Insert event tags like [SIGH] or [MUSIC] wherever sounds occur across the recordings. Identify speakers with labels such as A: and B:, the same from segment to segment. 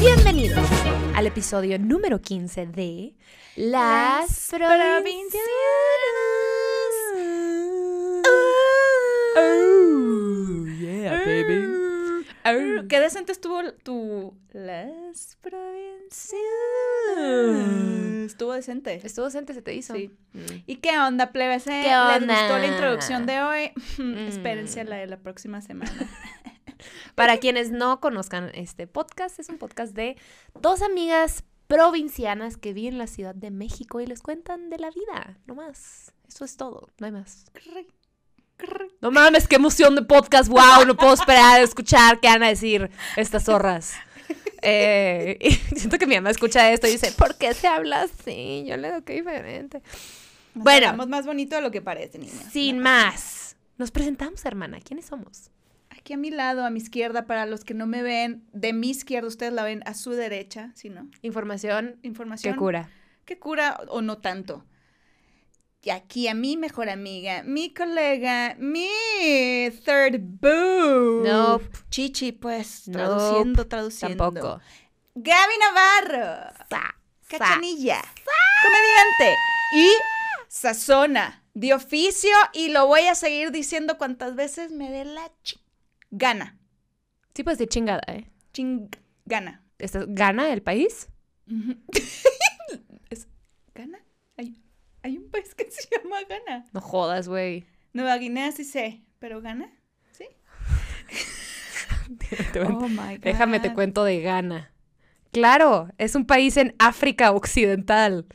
A: Bienvenidos al episodio número 15 de Las.
B: Oh, yeah, baby.
A: Oh.
B: Qué decente estuvo tu Las Provincianas. Estuvo decente.
A: Estuvo decente, se te hizo.
B: Sí.
A: Mm.
B: ¿Y qué onda, plebes? eh?
A: ¿Qué
B: ¿Les
A: onda?
B: gustó la introducción de hoy? [LAUGHS]
A: Mm.
B: Espérense a la de la próxima semana. [LAUGHS]
A: Para quienes no conozcan este podcast, es un podcast de dos amigas provincianas que viven en la Ciudad de México y les cuentan de la vida, no más. Eso es todo, no hay más. No mames, qué emoción de podcast, wow, no puedo esperar a escuchar qué van a decir estas zorras. Eh, y [LAUGHS] siento que mi mamá escucha esto y dice, ¿por qué se habla así? Yo le digo que diferente.
B: Nos
A: Bueno.
B: hablamos más bonito de lo que parece, niña.
A: Sin más, nos presentamos, hermana. ¿Quiénes somos?
B: Aquí a mi lado, a mi izquierda, para los que no me ven, de mi izquierda, ustedes la ven a su derecha, ¿sí no?
A: Información
B: Información.
A: que cura.
B: que cura o no tanto. Y aquí a mi mejor amiga, mi colega, mi third boo.
A: Nope.
B: Chichi, pues,
A: Nope,
B: traduciendo, traduciendo.
A: Tampoco.
B: Gaby Navarro.
A: Sa, sa.
B: Cachanilla. Comediante. Y sazona. De oficio. Y lo voy a seguir diciendo cuantas veces me dé la gana.
A: Sí puedes decir chingada, ¿eh?
B: Ching gana.
A: ¿Estás- ¿Gana el país?
B: Hay, [LAUGHS] hay un país que se [LAUGHS] llama Ghana.
A: No jodas, güey.
B: Nueva Guinea sí sé, pero Ghana, ¿sí? [LAUGHS] Oh my God.
A: Déjame te cuento de Ghana. Claro, es un país en África Occidental.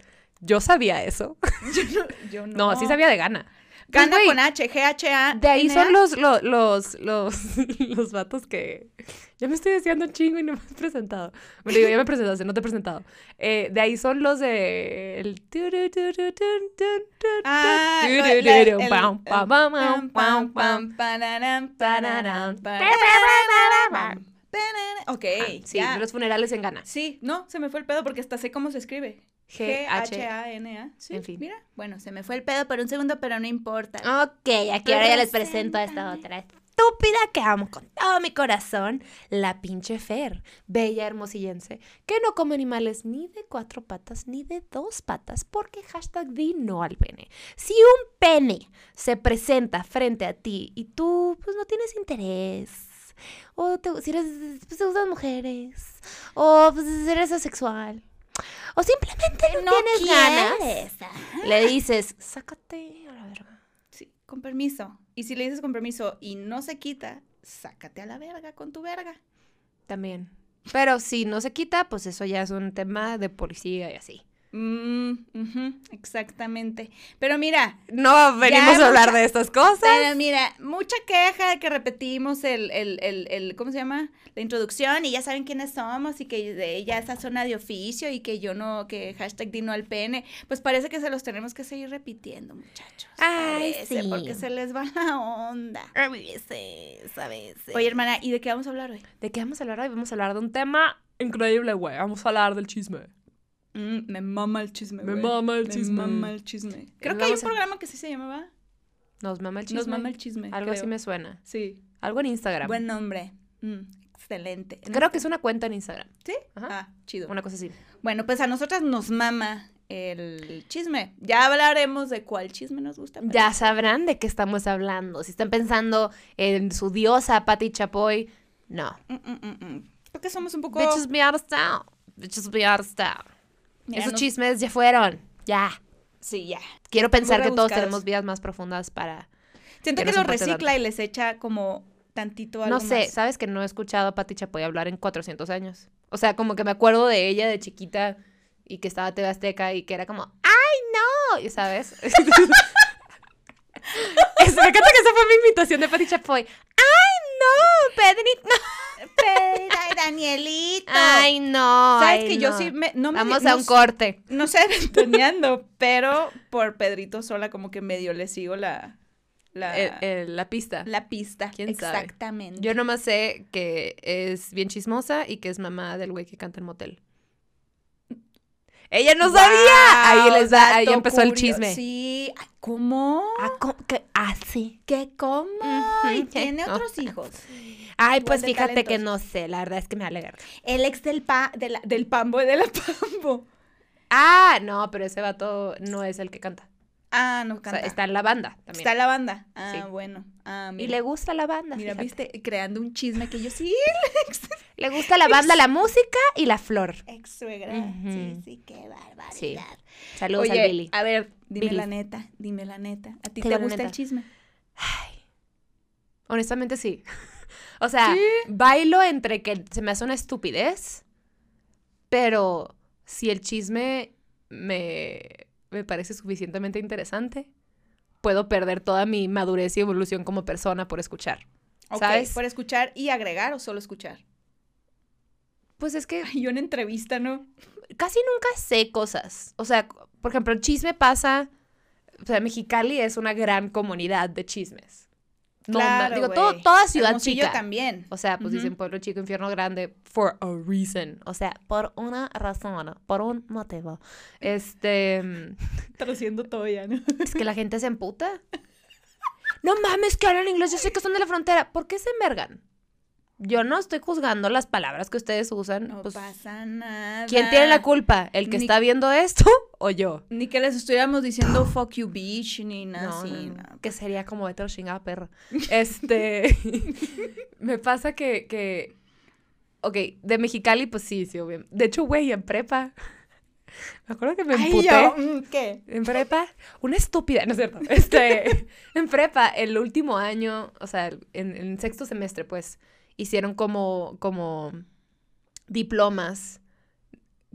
A: Yo sabía eso. [LAUGHS]
B: Yo no, yo no.
A: No, sí sabía de Ghana. Pues,
B: Ghana
A: güey,
B: con H, G-H-A.
A: De ahí son los, lo- los, los, [LAUGHS] los vatos que... Ya me estoy deseando un chingo y no me has presentado. Bueno, digo, ya me presentaste, no te he presentado. Eh, de ahí son los de... El...
B: Ah, el- el-. Ok,
A: Ah, sí,
B: ya.
A: los funerales en Ghana.
B: Sí, no, se me fue el pedo porque hasta sé cómo se escribe.
A: G-H...
B: G-H-A-N-A. Sí,
A: En fin.
B: Mira, bueno, se me fue el pedo por un segundo, pero no importa.
A: Ok, aquí ahora ya les presento a esta otra estúpida que amo con todo mi corazón, la pinche Fer, bella hermosillense, que no come animales ni de cuatro patas ni de dos patas, porque hashtag di no al pene. Si un pene se presenta frente a ti y tú pues no tienes interés, o te, si eres, pues, te gustan mujeres, o pues, eres asexual, o simplemente no, tienes ganas, le dices, sácate a la verga.
B: Sí, con permiso. Y si le dices con permiso y no se quita, sácate a la verga con tu verga.
A: También. Pero si no se quita, pues eso ya es un tema de policía y así.
B: Mm, ujú, exactamente. Pero mira,
A: No venimos
B: Ya,
A: a hablar
B: mucha-
A: de estas cosas.
B: pero mira, mucha queja de que repetimos el, el, el, el- ¿cómo se llama? La introducción y ya saben quiénes somos y que de ella esa zona de oficio y que yo no, que hashtag dino al pene. Pues parece que se los tenemos que seguir repitiendo, muchachos.
A: Ay,
B: Parece,
A: sí.
B: Porque se les va la onda.
A: A veces, a veces.
B: Oye, hermana, ¿y de qué vamos a hablar hoy?
A: ¿de qué vamos a hablar hoy? Vamos a hablar de un tema increíble, güey. Vamos a hablar del chisme.
B: Mm, me mama el chisme,
A: Me mami el chisme.
B: Me mama el chisme. Creo que hay un
A: a-
B: programa que sí se llamaba
A: Nos mama el chisme.
B: Nos mama el chisme.
A: Algo así
B: creo.
A: me suena.
B: Sí.
A: Algo en Instagram.
B: Buen nombre. Mm, excelente.
A: Creo que es una cuenta en Instagram.
B: ¿Sí?
A: Ajá.
B: Ah, chido.
A: Una cosa así.
B: Bueno, pues a nosotras nos mama el chisme. Ya hablaremos de cuál chisme nos gusta. pero-
A: Ya sabrán de qué estamos hablando. Si están pensando en su diosa Patti Chapoy, no.
B: Mm, mm, mm, mm. Creo que somos un poco...
A: Bitches be out of. Bitches be out of town.
B: Mira,
A: Esos chismes ya fueron. Ya.
B: Sí, ya.
A: Quiero pensar que todos tenemos vidas más profundas para...
B: Siento
A: Que
B: que, lo recicla
A: tanto.
B: y les echa como tantito algo
A: No sé,
B: más.
A: ¿sabes que no he escuchado a Patti Chapoy hablar en 400 años? O sea, como que me acuerdo de ella de chiquita y que estaba TV Azteca y que era como, ¡ay, no! ¿Y sabes? [LAUGHS] Es- me encanta que esa fue mi invitación de Patti Chapoy. ¡Ay, no! Pedrito, no.
B: Pero, ay, Danielito.
A: ¡Ay, no!
B: ¿Sabes
A: ay,
B: que yo sí me... No me
A: Vamos
B: no
A: a un corte.
B: No sé ventaneando, pero por Pedrito Sola como que medio le sigo la... La,
A: El- el- la pista.
B: la pista.
A: ¿Quién sabe?
B: Exactamente.
A: Yo nomás sé que es bien chismosa y que es mamá del güey que canta en motel. Ella no sabía. Ahí les da, ahí empezó el chisme.
B: Sí. Ay, ¿Cómo?
A: Ah, ¿cómo que? Ah, sí.
B: ¿Qué cómo? Y [LAUGHS] tiene
A: No.
B: otros hijos.
A: Ay, pues fíjate que no sé, la verdad es que me alegra.
B: El ex del pa, de la- del pambo, de la pambo.
A: Ah, no, pero ese vato no es el que canta.
B: Ah, no
A: O sea,
B: canta.
A: está en la banda también.
B: Está la banda. Ah,
A: Sí.
B: bueno. Ah,
A: Y le gusta la banda.
B: Mira,
A: fíjate.
B: viste, creando un chisme que yo sí, [LAUGHS]
A: Le gusta la banda, la música y la flor.
B: ex suegra. Sí, sí, qué barbaridad.
A: Sí. Saludos
B: Oye,
A: al Billy.
B: a ver, dime
A: Billy.
B: la neta, dime la neta. ¿A ti
A: Te
B: gusta el chisme?
A: Honestamente sí. [LAUGHS] O sea,
B: ¿Sí?
A: bailo entre que se me hace una estupidez, pero si el chisme me, me parece suficientemente interesante, puedo perder toda mi madurez y evolución como persona por escuchar.
B: Ok,
A: ¿Sabes?
B: ¿Por escuchar y agregar o solo escuchar?
A: Pues es que
B: yo en entrevista, ¿no?
A: casi nunca sé cosas. O sea, por ejemplo, el chisme pasa. O sea, Mexicali es una gran comunidad de chismes. No,
B: Claro,
A: digo, todo- toda ciudad
B: Hermosillo
A: chica.
B: también.
A: O sea, pues dicen pueblo chico, infierno grande, for a reason. O sea, por una razón, por un motivo. Este.
B: Traduciendo todo ya, ¿no?
A: Es que la gente se emputa. No mames, que hablan inglés, yo sé que son de la frontera. ¿Por qué se envergan? Yo no estoy juzgando las palabras que ustedes usan.
B: No
A: pues,
B: pasa nada.
A: ¿Quién tiene la culpa? ¿El que
B: Ni-
A: está viendo esto [LAUGHS] o yo?
B: Ni que les estuviéramos diciendo [GASPS] fuck you bitch, ni nada
A: No,
B: así.
A: Que sería como de chingada perra. [LAUGHS] Este. [LAUGHS] me pasa que, que. Ok, de Mexicali, pues sí, sí, obvio. De hecho, güey, en prepa. Me acuerdo que me
B: Ay,
A: emputé.
B: yo, mm, ¿qué?
A: En prepa, una estúpida, ¿no es cierto? Este, en prepa, el último año, o sea, en, en sexto semestre, pues, hicieron como, como diplomas,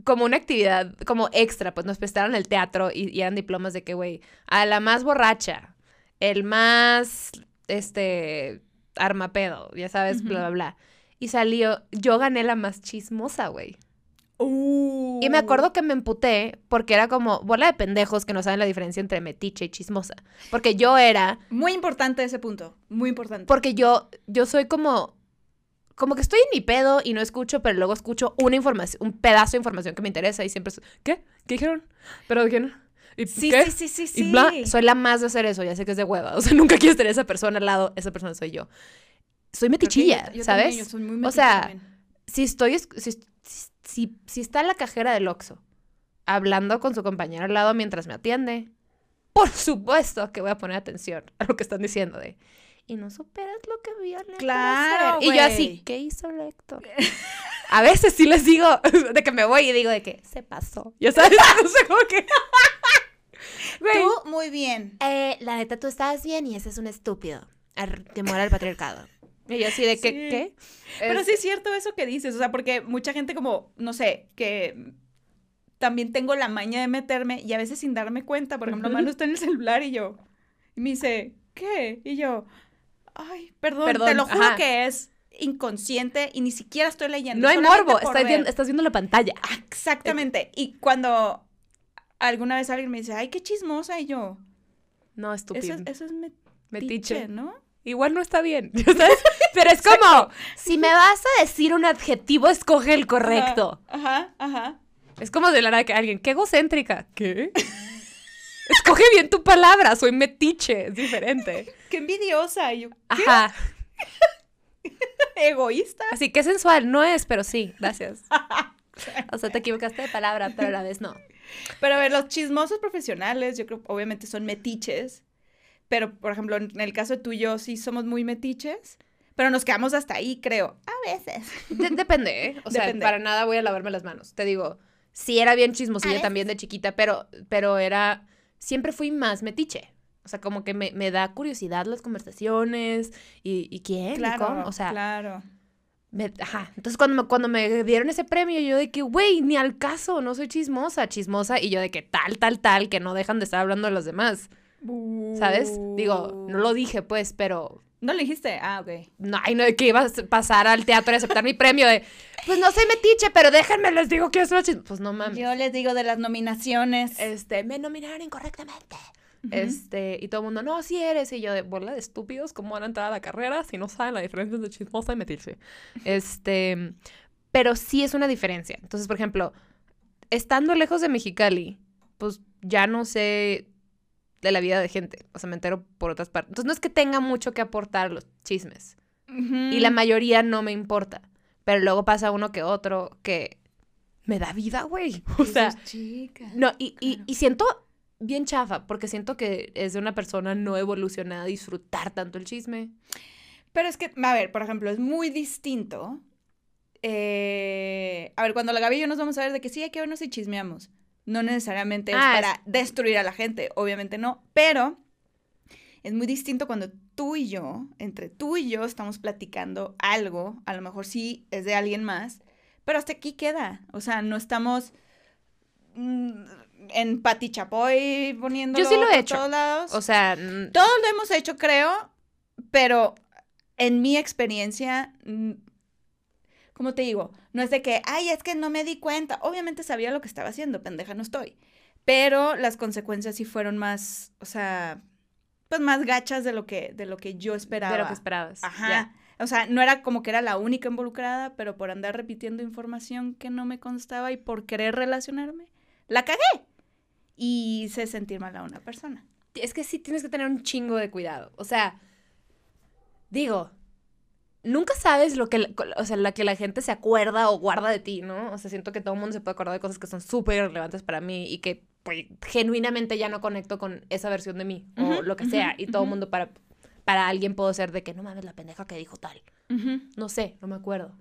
A: como una actividad, como extra, pues nos prestaron el teatro y, y eran diplomas de que, güey, a la más borracha, el más, este, armapedo, ya sabes, bla, bla, bla. Y salió, yo gané la más chismosa, güey.
B: Uh.
A: Y me acuerdo que me emputé porque era como bola de pendejos que no saben la diferencia entre metiche y chismosa. Porque yo era,
B: Muy importante ese punto. Muy importante.
A: porque yo, yo soy como, como que estoy en mi pedo y no escucho, pero luego escucho una información, un pedazo de información que me interesa y siempre, ¿qué? ¿Qué dijeron? ¿Pero quién? ¿Y
B: sí,
A: qué?
B: sí, sí, sí,
A: Y
B: sí.
A: bla, soy la más de hacer eso, ya sé que es de hueva. [LAUGHS] O sea, nunca quieres tener a esa persona al lado, esa persona soy yo. Soy metichilla,
B: yo- yo
A: ¿sabes?
B: también, yo soy muy
A: O
B: metiche
A: sea,
B: también.
A: si estoy, es- si, si, está la cajera del Oxxo hablando con su compañero al lado mientras me atiende, por supuesto que voy a poner atención a lo que están diciendo de, y no superas lo que vio Héctor
B: Claro,
A: hacer". Y yo así. ¿qué hizo el Héctor? [LAUGHS] A veces sí les digo, [LAUGHS] de que me voy y digo de que se pasó. [LAUGHS] Ya sabes, no sé cómo que...
B: Tú, muy bien.
A: Eh, la neta, tú estabas bien y ese es un estúpido. Muera el patriarcado. Y yo así de que,
B: Sí.
A: ¿qué?
B: Pero
A: Es-
B: sí es cierto eso que dices, o sea, porque mucha gente como, no sé, que también tengo la maña de meterme y a veces sin darme cuenta, por ejemplo. Manu está en el celular y yo, y me dice, ¿qué? Y yo, ay, perdón,
A: Perdón,
B: te lo juro
A: ajá.
B: que es inconsciente y ni siquiera estoy leyendo.
A: No hay morbo, estás viendo, estás viendo la pantalla.
B: Exactamente. Y cuando alguna vez alguien me dice, ay, qué chismosa, y yo,
A: No, estúpido.
B: eso es, eso es metiche,
A: Metiche.
B: ¿no?
A: Igual no está bien, [LAUGHS] ¿sabes? Pero es como, si me vas a decir un adjetivo, escoge el correcto.
B: Ajá, ajá.
A: Es como de la nada que alguien, qué egocéntrica. ¿Qué? [LAUGHS] Escoge bien tu palabra, soy metiche, es diferente.
B: Qué envidiosa, y yo,
A: Ajá. [LAUGHS]
B: egoísta.
A: Así que sensual, no es, pero sí, gracias. [LAUGHS] O sea, te equivocaste de palabra, pero a la vez no.
B: Pero a ver, los chismosos profesionales, yo creo, obviamente son metiches. Pero, por ejemplo, en el caso de tú y yo, sí somos muy metiches. Pero nos quedamos hasta ahí, creo. A veces.
A: De- depende, ¿eh? O sea, para nada voy a lavarme las manos. Te digo, sí era bien chismosilla también de chiquita, pero, pero era, siempre fui más metiche. O sea, como que me, me da curiosidad las conversaciones y, y quién y
B: Claro,
A: cómo. O sea,
B: claro.
A: me- ajá. Entonces cuando me, cuando me dieron ese premio, yo de que, güey, ni al caso, no soy chismosa, chismosa. Y yo de que tal, tal, tal, que no dejan de estar hablando de los demás. ¿Sabes? Digo, no lo dije, pues, pero
B: ¿No le dijiste? Ah, ok.
A: no, ay, no, de que iba a pasar al teatro y aceptar mi premio de, pues no soy metiche, pero déjenme, les digo que es una chis-". Pues no mames.
B: Yo les digo de las nominaciones.
A: Este, me nominaron incorrectamente. Este, y todo el mundo, no, sí eres. Y yo, de bola de estúpidos, ¿cómo van a entrar a la carrera si no saben la diferencia entre chismosa y metiche? Este, pero sí es una diferencia. Entonces, por ejemplo, estando lejos de Mexicali, pues ya no sé de la vida de gente. O sea, me entero por otras partes. Entonces no es que tenga mucho que aportar los chismes. Y la mayoría no me importa. Pero luego pasa uno que otro que me da vida, güey. [LAUGHS] O sea,
B: chica.
A: no, y, y siento bien chafa, porque siento que es de una persona no evolucionada disfrutar tanto el chisme.
B: Pero es que, a ver, por ejemplo, es muy distinto. eh, a ver, cuando la Gaby y yo nos vamos a ver de que sí, hay que vernos y chismeamos. No necesariamente es
A: Ah,
B: para destruir a la gente, obviamente no. Pero es muy distinto cuando tú y yo, entre tú y yo, estamos platicando algo. A lo mejor sí es de alguien más, pero hasta aquí queda. O sea, no estamos mm, en Pati Chapoy poniéndolo
A: Yo sí lo he hecho.
B: todos lados.
A: O sea,
B: Todos lo hemos hecho, creo, pero en mi experiencia, como te digo, no es de que, ay, es que no me di cuenta. Obviamente sabía lo que estaba haciendo, pendeja no estoy. Pero las consecuencias sí fueron más, o sea, pues más gachas de lo que, de lo que yo esperaba.
A: de lo que esperabas.
B: Ajá. O sea, no era como que era la única involucrada, pero por andar repitiendo información que no me constaba y por querer relacionarme, la cagué. Y hice sentir mal a una persona.
A: Es que sí tienes que tener un chingo de cuidado. O sea, digo, nunca sabes lo que, o sea, la que la gente se acuerda o guarda de ti, ¿no? O sea, siento que todo el mundo se puede acordar de cosas que son súper relevantes para mí y que pues, genuinamente ya no conecto con esa versión de mí o lo que sea. Y todo el mundo para, para alguien puedo ser de que no mames la pendeja que dijo tal. No sé, no me acuerdo.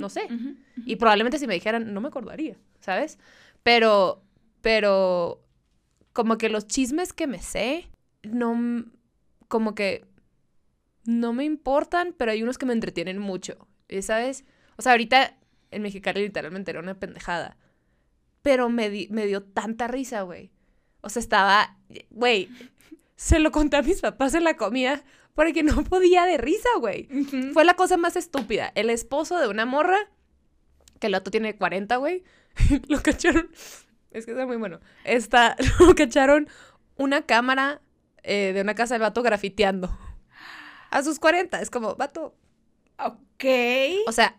A: No sé. Y probablemente si me dijeran, no me acordaría, ¿sabes? Pero, pero, como que los chismes que me sé, no, como que no me importan, pero hay unos que me entretienen mucho, ¿y ¿sabes? O sea, ahorita en Mexicali literalmente era una pendejada, pero me, di- me dio tanta risa, güey. O sea, estaba, güey, se lo conté a mis papás en la comida porque no podía de risa, güey. Fue la cosa más estúpida. El esposo de una morra, que el otro tiene 40, güey, [LAUGHS] lo cacharon. Es que está muy bueno. Está, [LAUGHS] lo cacharon una cámara eh, de una casa del vato grafiteando. A sus 40. Es como, vato.
B: Ok.
A: O sea,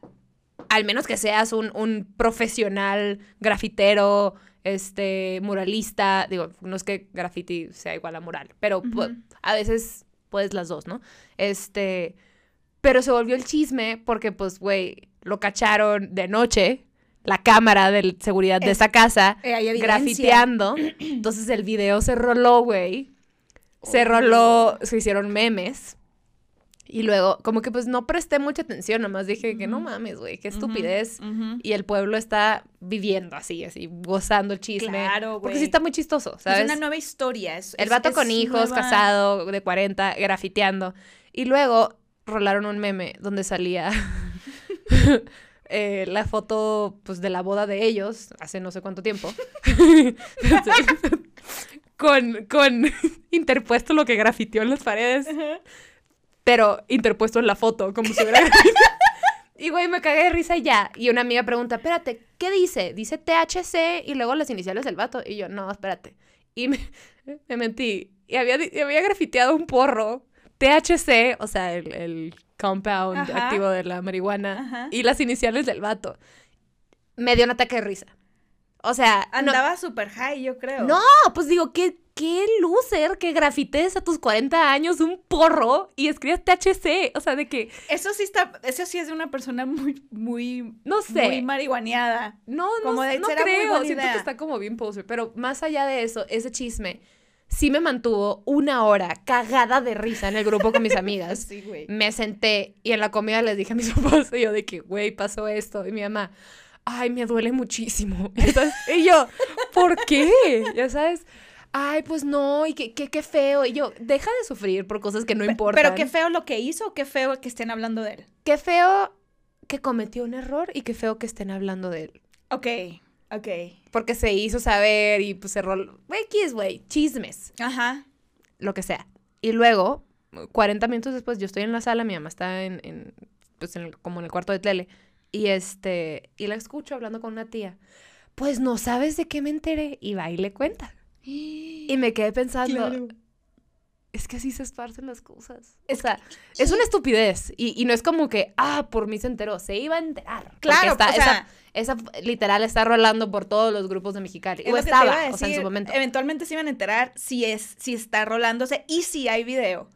A: al menos que seas un, un profesional grafitero, este, muralista. Digo, no es que graffiti sea igual a mural, pero a veces puedes las dos, ¿no? Este, pero se volvió el chisme porque, pues, güey, lo cacharon de noche, la cámara de seguridad de
B: Es-
A: esa casa,
B: Eh,
A: grafiteando. [CLEARS THROAT] Entonces el video se roló, güey. Se
B: Oh.
A: roló, se hicieron memes. Y luego, como que pues no presté mucha atención, nomás dije que no mames, güey, qué estupidez. Y el pueblo está viviendo así, así, gozando el chisme.
B: Claro, güey.
A: Porque sí está muy chistoso,
B: Es
A: ¿sabes?
B: una nueva historia. es-
A: El
B: es-
A: vato
B: es
A: con hijos,
B: nueva-
A: casado, de 40, grafiteando. Y luego rolaron un meme donde salía [LAUGHS] eh, la foto pues, de la boda de ellos, hace no sé cuánto tiempo. [LAUGHS] [LAUGHS] con, con [LAUGHS] interpuesto lo que grafiteó en las paredes, pero interpuesto en la foto, como si hubiera. Y güey, me cagué de risa y ya. Y una amiga pregunta, espérate, ¿qué dice? Dice THC y luego las iniciales del vato. Y yo, no, espérate. Y me, me mentí. Y había, y había grafiteado un porro. THC, o sea, el, el compound
B: Ajá.
A: activo de la marihuana.
B: Ajá.
A: Y las iniciales del vato. Me dio un ataque de risa. O sea, no,
B: Andaba super high, yo creo.
A: no, pues digo, qué, qué loser que grafitees a tus 40 años un porro y escribas THC. O sea, de que,
B: Eso sí está, eso sí es de una persona muy, muy,
A: no sé.
B: muy marihuaneada.
A: No,
B: Como
A: no,
B: de,
A: no creo. Siento que está como bien poser. Pero más allá de eso, ese chisme sí me mantuvo una hora cagada de risa en el grupo con mis [LAUGHS] amigas.
B: Sí, güey.
A: Me senté y en la comida les dije a mis [LAUGHS] papás y yo de que, güey, pasó esto. Y mi mamá, ay, me duele muchísimo. [LAUGHS] Y, entonces- y yo, ¿por qué? Ya sabes, ay, pues no, y qué, qué, qué feo. Y yo, deja de sufrir por cosas que no importan.
B: Pero qué feo lo que hizo, qué feo que estén hablando de él.
A: Qué feo que cometió un error y qué feo que estén hablando de él.
B: Ok, ok.
A: Porque se hizo saber y pues cerró. Güey, X, güey, chismes,
B: Ajá.
A: lo que sea. Y luego, 40 minutos después, yo estoy en la sala, mi mamá está en, en, pues en el- como en el cuarto de tele. Y este, y la escucho hablando con una tía. Pues no sabes de qué me enteré. Y va y le cuenta. [GASPS] Y me quedé pensando,
B: Claro.
A: Es que así se esparcen las cosas. O sea, es una estupidez. Y, y no es como que, ah, por mí se enteró. Se iba a enterar.
B: Claro,
A: está-
B: o sea-
A: esa, esa literal está rolando por todos los grupos de Mexicali.
B: Es
A: O estaba, o sea, en su momento.
B: Eventualmente se iban a enterar si es, si está rolándose y si hay video.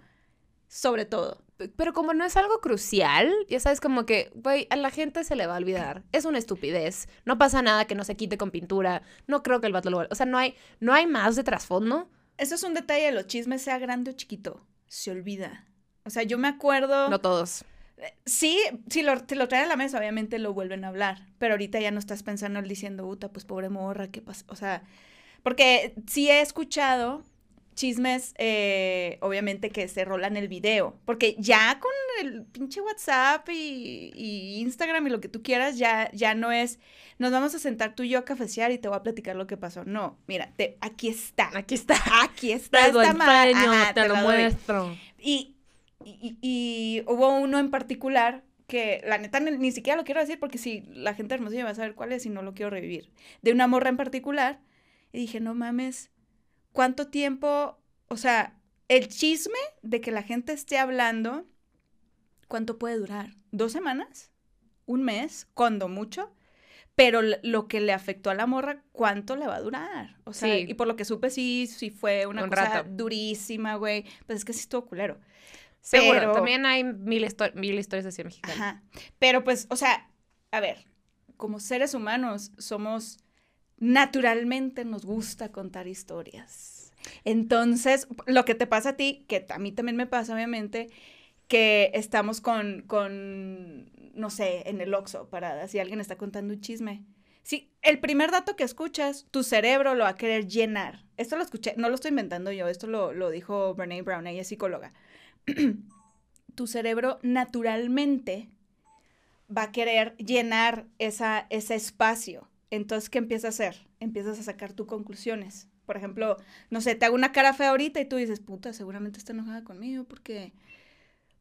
B: Sobre todo.
A: Pero como no es algo crucial, ya sabes, como que, güey, a la gente se le va a olvidar. Es una estupidez. No pasa nada que no se quite con pintura. No creo que el vato lo vuelva- O sea, no hay, no hay más de trasfondo.
B: Eso es un detalle de los chismes, sea grande o chiquito. Se olvida. O sea, yo me acuerdo.
A: No todos.
B: Sí, si lo, te lo traen a la mesa, obviamente lo vuelven a hablar. Pero ahorita ya no estás pensando en diciendo, puta, pues pobre morra, ¿qué pasa? O sea, porque sí he escuchado chismes, eh, obviamente, que se rolan el video. Porque ya con el pinche WhatsApp y, y Instagram y lo que tú quieras, ya, ya no es, nos vamos a sentar tú y yo a cafecear y te voy a platicar lo que pasó. No, mira, te, aquí está.
A: Aquí está.
B: Aquí está.
A: Te
B: esta ma-
A: enseño,
B: Ajá,
A: te lo muestro.
B: Y, y, y hubo uno en particular que la neta ni, ni siquiera lo quiero decir porque si la gente de hermosillo va a saber cuál es y no lo quiero revivir. De una morra en particular. Y dije, no mames, ¿cuánto tiempo? O sea, el chisme de que la gente esté hablando, ¿cuánto puede durar? ¿Dos semanas? ¿Un mes? ¿Cuando mucho? Pero lo que le afectó a la morra, ¿cuánto le va a durar? O sea,
A: Sí.
B: y por lo que supe, sí, sí fue una
A: Un
B: cosa
A: rato.
B: durísima, güey. Pues es que sí estuvo culero.
A: Seguro,
B: Pero-
A: también hay mil historias así en Mexicali.
B: Ajá. Pero pues, o sea, a ver, como seres humanos somos, naturalmente nos gusta contar historias. Entonces, lo que te pasa a ti, que a mí también me pasa, obviamente, que estamos con, con no sé, en el Oxxo parada, si alguien está contando un chisme. Sí, el primer dato que escuchas, tu cerebro lo va a querer llenar. Esto lo escuché, no lo estoy inventando yo, esto lo, lo dijo Brene Brown, ella es psicóloga. [CLEARS THROAT] tu cerebro naturalmente va a querer llenar esa, ese espacio. Entonces, ¿qué empieza a hacer? Empiezas a sacar tus conclusiones. Por ejemplo, no sé, te hago una cara fea ahorita y tú dices, puta, seguramente está enojada conmigo porque,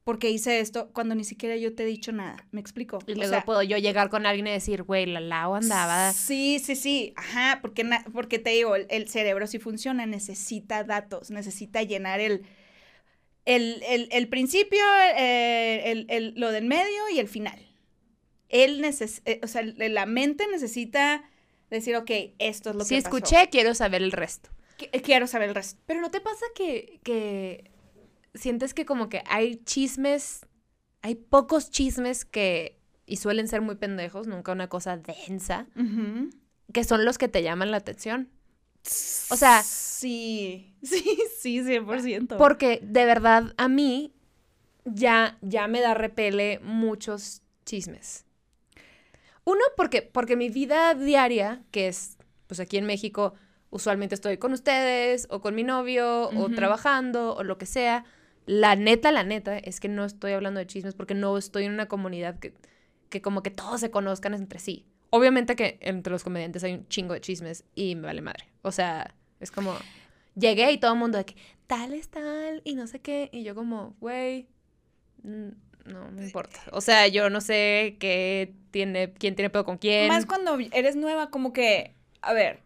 B: porque hice esto cuando ni siquiera yo te he dicho nada. ¿Me explico?
A: Y
B: O
A: luego
B: sea,
A: puedo yo llegar con alguien y decir, güey, la Lau andaba.
B: Sí, sí, sí. Ajá, porque, porque te digo, el, el cerebro sí funciona, necesita datos, necesita llenar el, el, el, el principio, eh, el, el- lo del medio y el final. Él neces eh, o sea, la mente necesita decir, ok, esto es lo
A: Si
B: que pasó.
A: escuché, quiero saber el resto.
B: Qu- Quiero saber el resto.
A: Pero ¿no te pasa que, que sientes que como que hay chismes, hay pocos chismes que, y suelen ser muy pendejos, nunca una cosa densa, que son los que te llaman la atención? O sea-
B: Sí, [LAUGHS] sí, sí, 100%.
A: Porque de verdad a mí ya, ya me da repele muchos chismes. Uno, porque, porque mi vida diaria, que es, pues aquí en México, usualmente estoy con ustedes, o con mi novio, o trabajando, o lo que sea. La neta, la neta, es que no estoy hablando de chismes porque no estoy en una comunidad que, que como que todos se conozcan entre sí. Obviamente que entre los comediantes hay un chingo de chismes y me vale madre. O sea, es como, llegué y todo el mundo de que tal es tal y no sé qué. Y yo como, güey, mm, no me importa. O sea, yo no sé qué tiene, quién tiene pedo con quién.
B: Más cuando eres nueva, como que, a ver,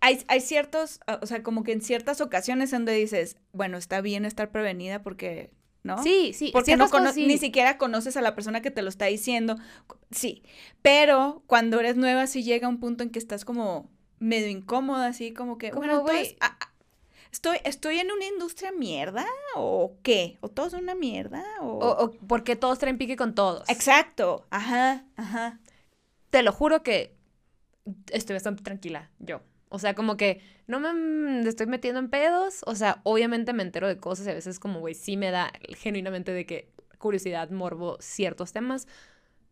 B: hay, hay ciertos, o sea, como que en ciertas ocasiones donde dices, bueno, está bien estar prevenida porque, ¿no?
A: Sí, sí.
B: Porque no
A: cosas sí.
B: ni siquiera conoces a la persona que te lo está diciendo. Sí, pero cuando eres nueva sí llega un punto en que estás como medio incómoda, así como que,
A: Como,
B: bueno, ah, ah, ¿estoy, ¿estoy en una industria mierda o qué? ¿O todo es una mierda? O...
A: O, o porque todos traen pique con todos.
B: Exacto, ajá, ajá.
A: Te lo juro que estoy bastante tranquila, yo. O sea, como que no me mm, estoy metiendo en pedos. O sea, obviamente me entero de cosas y a veces como, güey, sí me da genuinamente de que curiosidad, morbo, ciertos temas.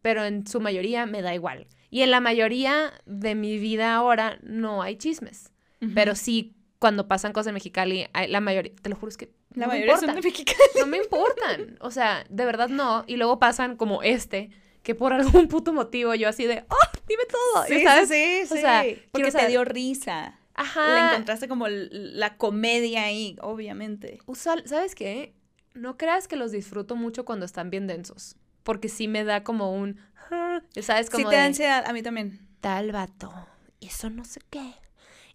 A: Pero en su mayoría me da igual. Y en la mayoría de mi vida ahora no hay chismes. Pero sí, cuando pasan cosas en Mexicali, la mayoría, te lo juro, es que
B: La
A: no me
B: mayoría son
A: importan.
B: de mexicanos.
A: No me importan. O sea, de verdad no. Y luego pasan como este, que por algún puto motivo yo así de, ¡oh! Dime todo.
B: Sí,
A: ¿sabes?
B: sí, sí.
A: O sea,
B: porque te dio risa. Le
A: Ajá.
B: encontraste como la comedia ahí, obviamente.
A: Usual, ¿sabes qué? No creas que los disfruto mucho cuando están bien densos. Porque sí me da como un. "Ah", ¿Sabes?
B: Sí
A: Como
B: te da ansiedad, a mí también.
A: tal vato. Y eso no sé qué.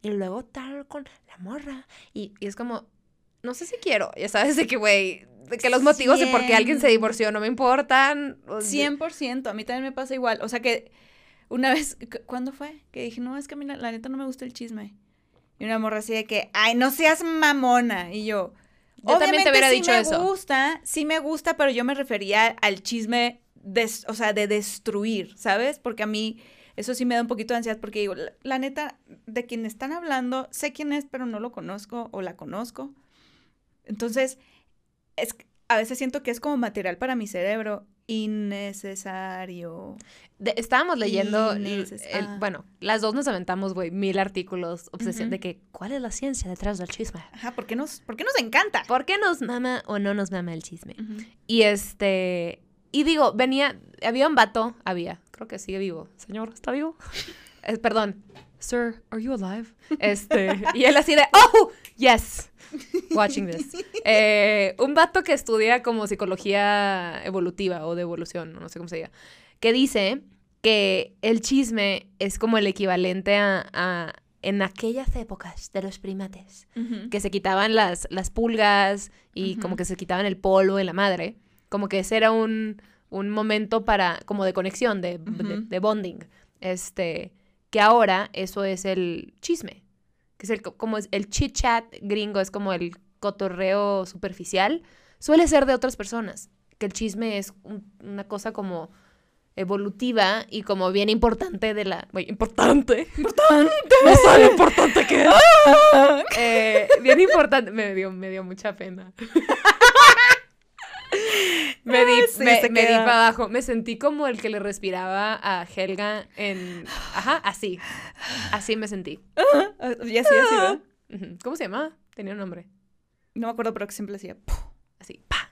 A: Y luego tal con la morra. Y, y es como. no sé si quiero, ya sabes, de que, güey, de que los motivos de por qué alguien se divorció no me importan. o de-
B: 100%, a mí también me pasa igual. O sea que una vez, cu- ¿cuándo fue? Que dije, no, es que a mí la, la neta no me gusta el chisme. Y una morra así de que, ay, no seas mamona. Y yo,
A: Yo también te hubiera
B: sí
A: dicho
B: me
A: eso.
B: gusta, sí me gusta, pero yo me refería al chisme, des- o sea, de destruir, ¿sabes? Porque a mí eso sí me da un poquito de ansiedad porque digo, la, la neta, de quien están hablando, sé quién es, pero no lo conozco o la conozco. Entonces, es, a veces siento que es como material para mi cerebro innecesario.
A: de- estábamos leyendo, el-
B: Inneces-
A: el-
B: ah.
A: bueno, las dos nos aventamos, güey, mil artículos, obsesión de que, ¿cuál es la ciencia detrás del chisme?
B: Ajá, ¿por qué nos, por qué nos encanta?
A: ¿Por qué nos mama o no nos mama el chisme? Y este, y digo, venía, había un vato, había, creo que sigue vivo. Señor, ¿está vivo? [LAUGHS] Eh, perdón. Sir, are you alive? Este, y él así de, oh, yes, watching this. Eh, un vato que estudia como psicología evolutiva o de evolución, no sé cómo se diga, que dice que el chisme es como el equivalente a, a- en aquellas épocas de los primates, que se quitaban las, las pulgas y como que se quitaban el polvo en la madre. Como que ese era un, un momento para, como de conexión, de, de- bonding. Este, que ahora eso es el chisme. Que es el, co- como es el chit chat gringo, es como el cotorreo superficial. Suele ser de otras personas. Que el chisme es un- una cosa como evolutiva y como bien importante de la... Güey, importante. [LAUGHS] Importante. No sabe importante que es. [LAUGHS] Eh, bien importante. Me dio, me dio mucha pena. [LAUGHS] me di,
B: sí,
A: me, me di para abajo. Me sentí como el que le respiraba a Helga en... Ajá, así. Así me sentí. [LAUGHS]
B: Y así, así.
A: Ujú. ¿Cómo se llamaba? Tenía un nombre.
B: No me acuerdo, pero que siempre decía.
A: Así. Pa.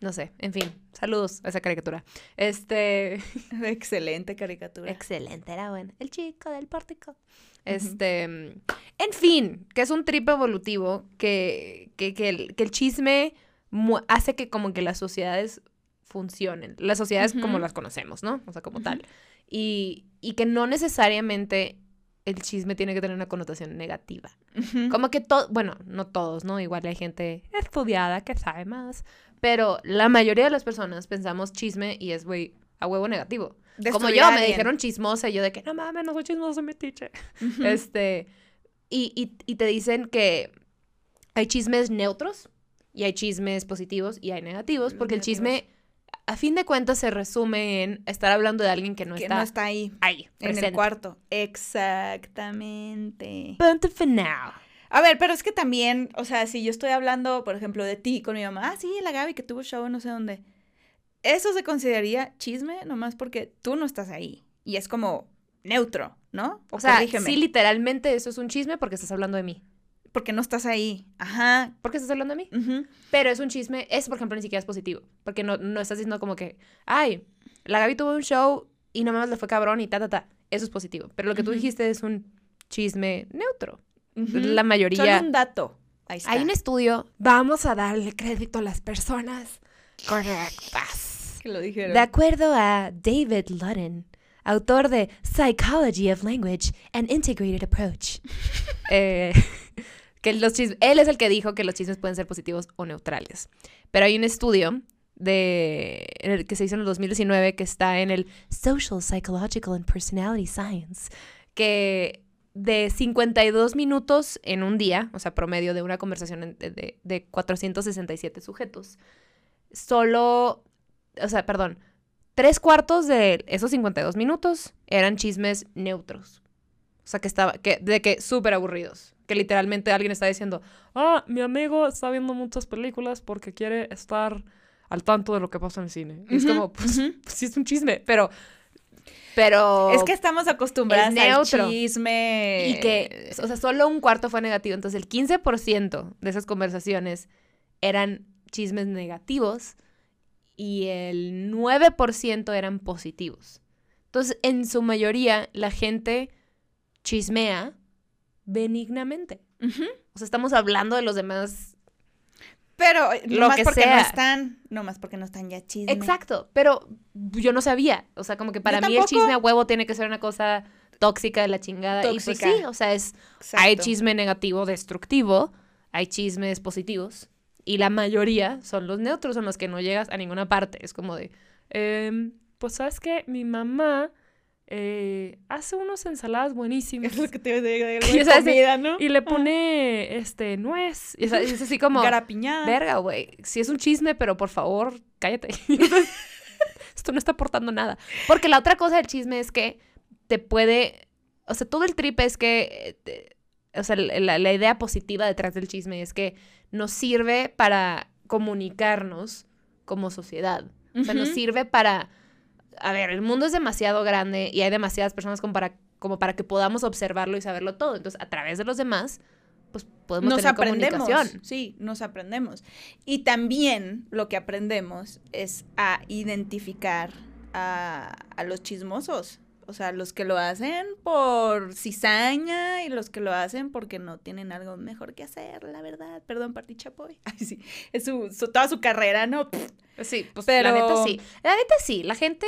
A: No sé. En fin. Saludos a esa caricatura. Este... [LAUGHS]
B: Excelente caricatura.
A: Excelente, era bueno. El chico del pórtico. Este, en fin, que es un trip evolutivo que, que, que el, que el chisme hace que como que las sociedades funcionen, las sociedades como las conocemos, ¿no? O sea, como tal. Y, y que no necesariamente el chisme tiene que tener una connotación negativa. Como que todo, bueno, no todos, ¿no? Igual hay gente estudiada que sabe más, pero la mayoría de las personas pensamos chisme y es, güey, a huevo negativo. Como yo, me dijeron chismosa y yo de que no mames, no soy chismosa, me tiche. Este, y, y, y te dicen que hay chismes neutros y hay chismes positivos y hay negativos, porque el chisme, a fin de cuentas, se resume en estar hablando de alguien que no
B: que
A: está,
B: no está ahí,
A: ahí,
B: en el cuarto. Exactamente.
A: Punto final.
B: A ver, pero es que también, o sea, si yo estoy hablando, por ejemplo, de ti con mi mamá, ah, sí, la Gaby que tuvo show no sé dónde. Eso se consideraría chisme nomás porque tú no estás ahí. Y es como neutro, ¿no?
A: O sea,
B: corrígeme,
A: sí, literalmente eso es un chisme porque estás hablando de mí.
B: Porque no estás ahí. Ajá.
A: ¿Por qué estás hablando de mí?
B: ujú.
A: Pero es un chisme, es por ejemplo ni siquiera es positivo, porque no, no estás diciendo como que, ay, la Gaby tuvo un show y no más le fue cabrón y ta, ta, ta. Eso es positivo. Pero lo que tú
B: Ujú.
A: dijiste es un chisme neutro.
B: Ujú.
A: La mayoría.
B: Solo un dato. Ahí está.
A: Hay un estudio, vamos a darle crédito a las personas correctas.
B: que lo dijeron.
A: De acuerdo a David Ludden, autor de Psychology of Language and Integrated Approach, [LAUGHS] eh, que los chis- él es el que dijo que los chismes pueden ser positivos o neutrales. Pero hay un estudio de, que se hizo en el 2019 que está en el Social, Psychological and Personality Science, que de 52 minutos en un día, o sea, promedio de una conversación de- de 467 sujetos, solo, o sea, perdón, tres cuartos de esos 52 minutos eran chismes neutros. O sea, que estaba, que, de que súper aburridos. Que literalmente alguien está diciendo, ah, mi amigo está viendo muchas películas porque quiere estar al tanto de lo que pasa en el cine. Y es como, pues, pues sí es un chisme, pero, pero...
B: Es que estamos acostumbradas
A: es neutro.
B: al chisme.
A: Y que, o sea, solo un cuarto fue negativo. Entonces, el 15% de esas conversaciones eran chismes negativos y el 9% eran positivos. Entonces, en su mayoría, la gente chismea benignamente. O sea, estamos hablando de los demás.
B: Pero
A: Lo
B: nomás
A: que
B: porque
A: sea.
B: no están, nomás porque no están ya chisme.
A: Exacto, pero yo no sabía. O sea, como que para
B: Yo
A: mí el chisme a huevo tiene que ser una cosa tóxica de la chingada. Y pues
B: Tóxica.
A: sí, o sea, es
B: Exacto.
A: Hay chisme negativo, destructivo. hay chismes positivos y la mayoría son los neutros, son los que no llegas a ninguna parte. Es como de, em, pues sabes que mi mamá eh, hace unas ensaladas [LAUGHS] buenísimas.
B: Es lo que te de [LAUGHS]
A: o sea,
B: comida, ¿no?
A: Y le pone, este, nuez. Y es, es así como,
B: Garapiñada.
A: verga, güey. Si es un chisme, pero por favor, cállate. [LAUGHS] Esto no está aportando nada. Porque la otra cosa del chisme es que te puede, o sea, todo el trip es que, eh, te- o sea, la, la idea positiva detrás del chisme es que nos sirve para comunicarnos como sociedad. O sea, nos sirve para, a ver, el mundo es demasiado grande y hay demasiadas personas como para, como para que podamos observarlo y saberlo todo. Entonces, a través de los demás, pues podemos
B: nos
A: tener
B: aprendemos.
A: comunicación.
B: Sí, nos aprendemos. Y también lo que aprendemos es a identificar a, a los chismosos. O sea, los que lo hacen por cizaña y los que lo hacen porque no tienen algo mejor que hacer, la verdad. Perdón, Party Chapoy. [LAUGHS] Ay, sí. Es su, su- toda su carrera, ¿no? Pff,
A: Sí, pues
B: Pero-
A: la neta sí. La neta sí. La gente,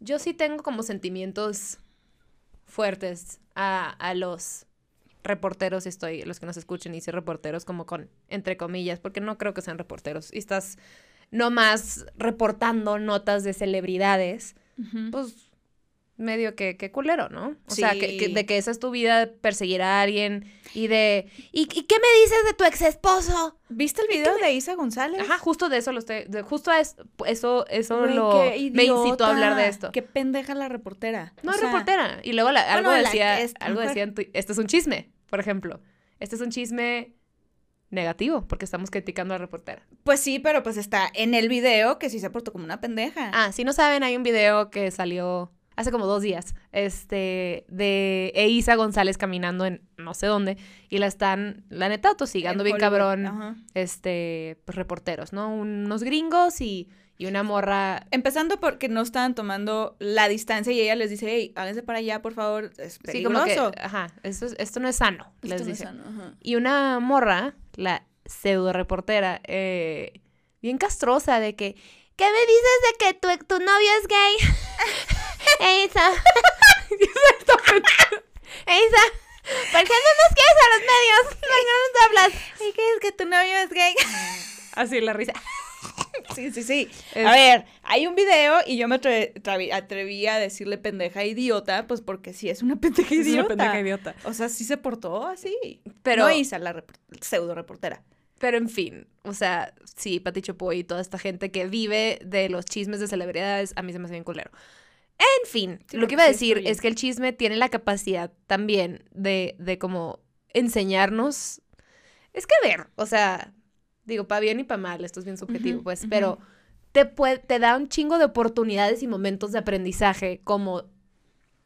A: yo sí tengo como sentimientos fuertes a, a los reporteros, y estoy, los que nos escuchen, y sí reporteros como con, entre comillas, porque no creo que sean reporteros. Y estás nomás reportando notas de celebridades, pues medio que, que culero, ¿no? O sea, que, de que esa es tu vida, perseguir a alguien y de... ¿Y, y qué me dices de tu ex esposo?
B: ¿Viste el video de Isa González?
A: Ajá, justo de eso lo estoy, de- justo a es- eso, eso lo me incitó a hablar de esto.
B: Qué pendeja la reportera.
A: No
B: O sea,
A: reportera. Y luego la- algo
B: bueno, la-
A: decía,
B: es
A: algo decía este es un chisme, por ejemplo. Este es un chisme negativo, porque estamos criticando a la reportera.
B: Pues sí, pero pues está en el video que sí se portó como una pendeja.
A: Ah, si no saben, hay un video que salió hace como dos días, este, de Eiza González caminando en no sé dónde, y la están, la neta, autosigando
B: En
A: bien
B: Hollywood,
A: cabrón,
B: ajá.
A: este, pues reporteros, ¿no? Unos gringos y, y una morra
B: Empezando porque no estaban tomando la distancia y ella les dice, hey, háganse para allá, por favor, es
A: Sí, como que, ajá, esto, es- esto no es sano,
B: Esto
A: les
B: no es
A: dice.
B: sano, ajá.
A: Y una morra, la pseudo reportera, eh, bien castrosa de que, ¿qué me dices de que tu, tu novio es gay? [LAUGHS] Eiza. Eiza, ¿por qué no nos quieres a los medios? ¿Por qué no nos hablas?
B: ¿Y qué es que tu novio es gay?
A: Así la risa.
B: sí, sí, sí.
A: Es-
B: A ver, hay un video y yo me atreví a decirle pendeja idiota, pues porque sí es una pendeja
A: Es
B: idiota.
A: una pendeja idiota.
B: O sea, sí se portó así.
A: Pero-
B: No Isa, la repor- pseudo reportera.
A: Pero en fin, o sea, sí, Pati Chapoy y toda esta gente que vive de los chismes de celebridades, a mí se me hace bien culero. En fin,
B: Sí,
A: lo que iba a decir es que el chisme tiene la capacidad también de, de como enseñarnos. Es que ver, o sea, digo, para bien y para mal, esto es bien subjetivo, pues, pero te, puede, te da un chingo de oportunidades y momentos de aprendizaje como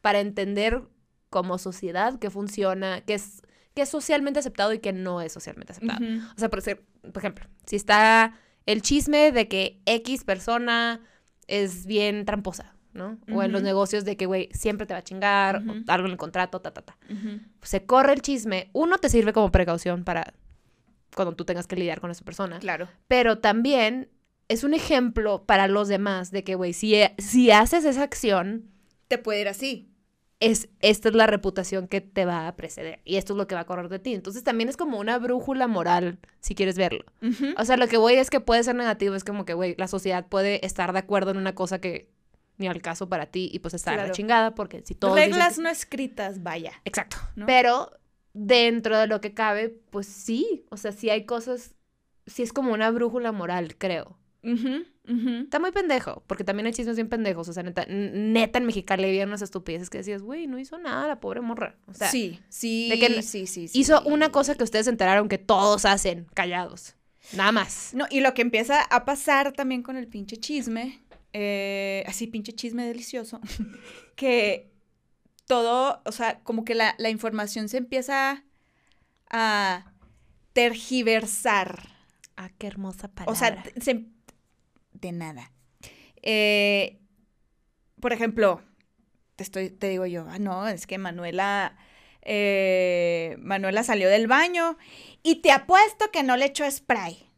A: para entender como sociedad que funciona, que es, que es socialmente aceptado y que no es socialmente aceptado. O sea, por, ser- por ejemplo, si está el chisme de que X persona es bien tramposa, ¿no? O en los negocios de que, güey, siempre te va a chingar, o algo en el contrato, ta, ta, ta.
B: Ujú.
A: Se corre el chisme. Uno te sirve como precaución para cuando tú tengas que lidiar con esa persona.
B: Claro.
A: Pero también es un ejemplo para los demás de que, güey, si, si haces esa acción,
B: Te puede ir así.
A: es, esta es la reputación que te va a preceder y esto es lo que va a correr de ti. Entonces también es como una brújula moral, si quieres verlo. O sea, lo que voy es que puede ser negativo, es como que, güey, la sociedad puede estar de acuerdo en una cosa que ni al caso para ti y pues está la chingada porque si todos
B: Reglas no escritas, vaya.
A: Exacto.
B: ¿no?
A: Pero dentro de lo que cabe, pues sí, o sea, sí hay cosas, sí es como una brújula moral, creo. Está muy pendejo, porque también hay chismes bien pendejos, o sea, neta, neta en Mexicali había unas estupideces que decías, güey, no hizo nada la pobre morra. O sea,
B: sí, sí,
A: de que
B: sí, sí, sí.
A: hizo una cosa que ustedes se enteraron que todos hacen, callados. Nada más.
B: No, y lo que empieza a pasar también con el pinche chisme, eh, así pinche chisme delicioso, [LAUGHS] que todo, o sea, como que la, la información se empieza a tergiversar.
A: Ah, qué hermosa palabra.
B: O sea, se- de nada. Eh, por ejemplo, te estoy, te digo yo, ah, no, es que Manuela, eh, Manuela salió del baño y te apuesto que no le echó spray.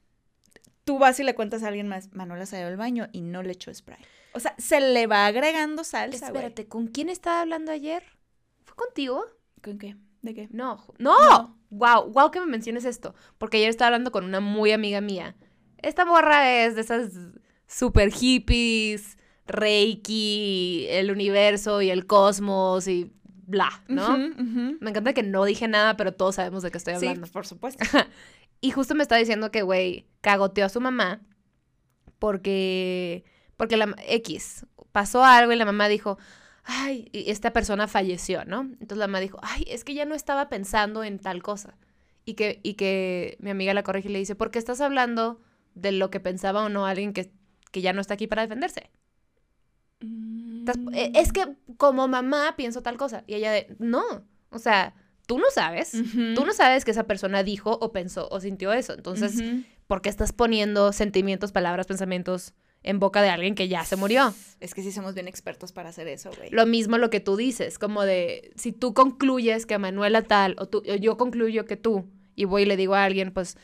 B: Tú vas y le cuentas a alguien más, Manuela salió del baño y no le echó spray. O sea, se le va agregando salsa, güey.
A: Espérate, ¿con quién estaba hablando ayer? ¿Fue contigo?
B: ¿Con qué? ¿De qué?
A: No, ju- no. Wow, wow que me menciones esto. Porque ayer estaba hablando con una muy amiga mía. Esta morra es de esas super hippies, Reiki, el universo y el cosmos y bla, ¿no? Me encanta que no dije nada, pero todos sabemos de qué estoy
B: Sí,
A: hablando.
B: por supuesto. [LAUGHS]
A: Y justo me estaba diciendo que, güey, cagoteó a su mamá porque, porque la X pasó algo y la mamá dijo, ay, esta persona falleció, ¿no? Entonces la mamá dijo, ay, es que ya no estaba pensando en tal cosa. Y que, y que mi amiga la corrige y le dice, ¿por qué estás hablando de lo que pensaba o no alguien que, que ya no está aquí para defenderse? Eh, Es que como mamá pienso tal cosa. Y ella de, no, o sea, tú no sabes. Tú no sabes que esa persona dijo o pensó o sintió eso. Entonces. ¿por qué estás poniendo sentimientos, palabras, pensamientos en boca de alguien que ya se murió?
B: Es que sí somos bien expertos para hacer eso, güey.
A: Lo mismo lo que tú dices, como de, si tú concluyes que a Manuela tal, o, tú, o yo concluyo que tú, y voy y le digo a alguien, pues,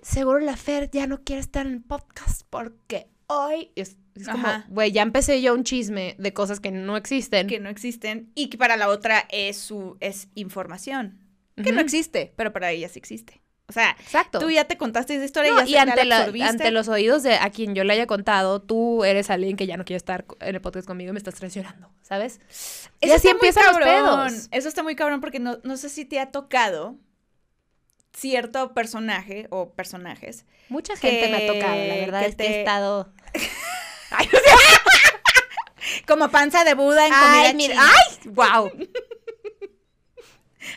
A: seguro la Fer ya no quiere estar en el podcast porque hoy... Es, es como, güey, ya empecé yo un chisme de cosas que no existen.
B: que no existen y que para la otra es su es información que no existe, pero para ella sí existe. O sea,
A: Exacto.
B: tú ya te contaste esa historia
A: No,
B: ya
A: y ante,
B: la
A: la- ante los oídos de a quien yo le haya contado, tú eres alguien que ya no quiere estar en el podcast conmigo y me estás traicionando, ¿sabes? Y
B: Eso
A: así
B: está muy
A: empiezan los
B: cabrón.
A: pedos.
B: Eso está muy cabrón porque no, no sé si te ha tocado cierto personaje o personajes.
A: Mucha gente me ha tocado, la verdad
B: que
A: es que he [LAUGHS] [LAUGHS]
B: Como panza de Buda en
A: Ay,
B: comida
A: mira,
B: china.
A: ¡ay! ¡Wow! [LAUGHS]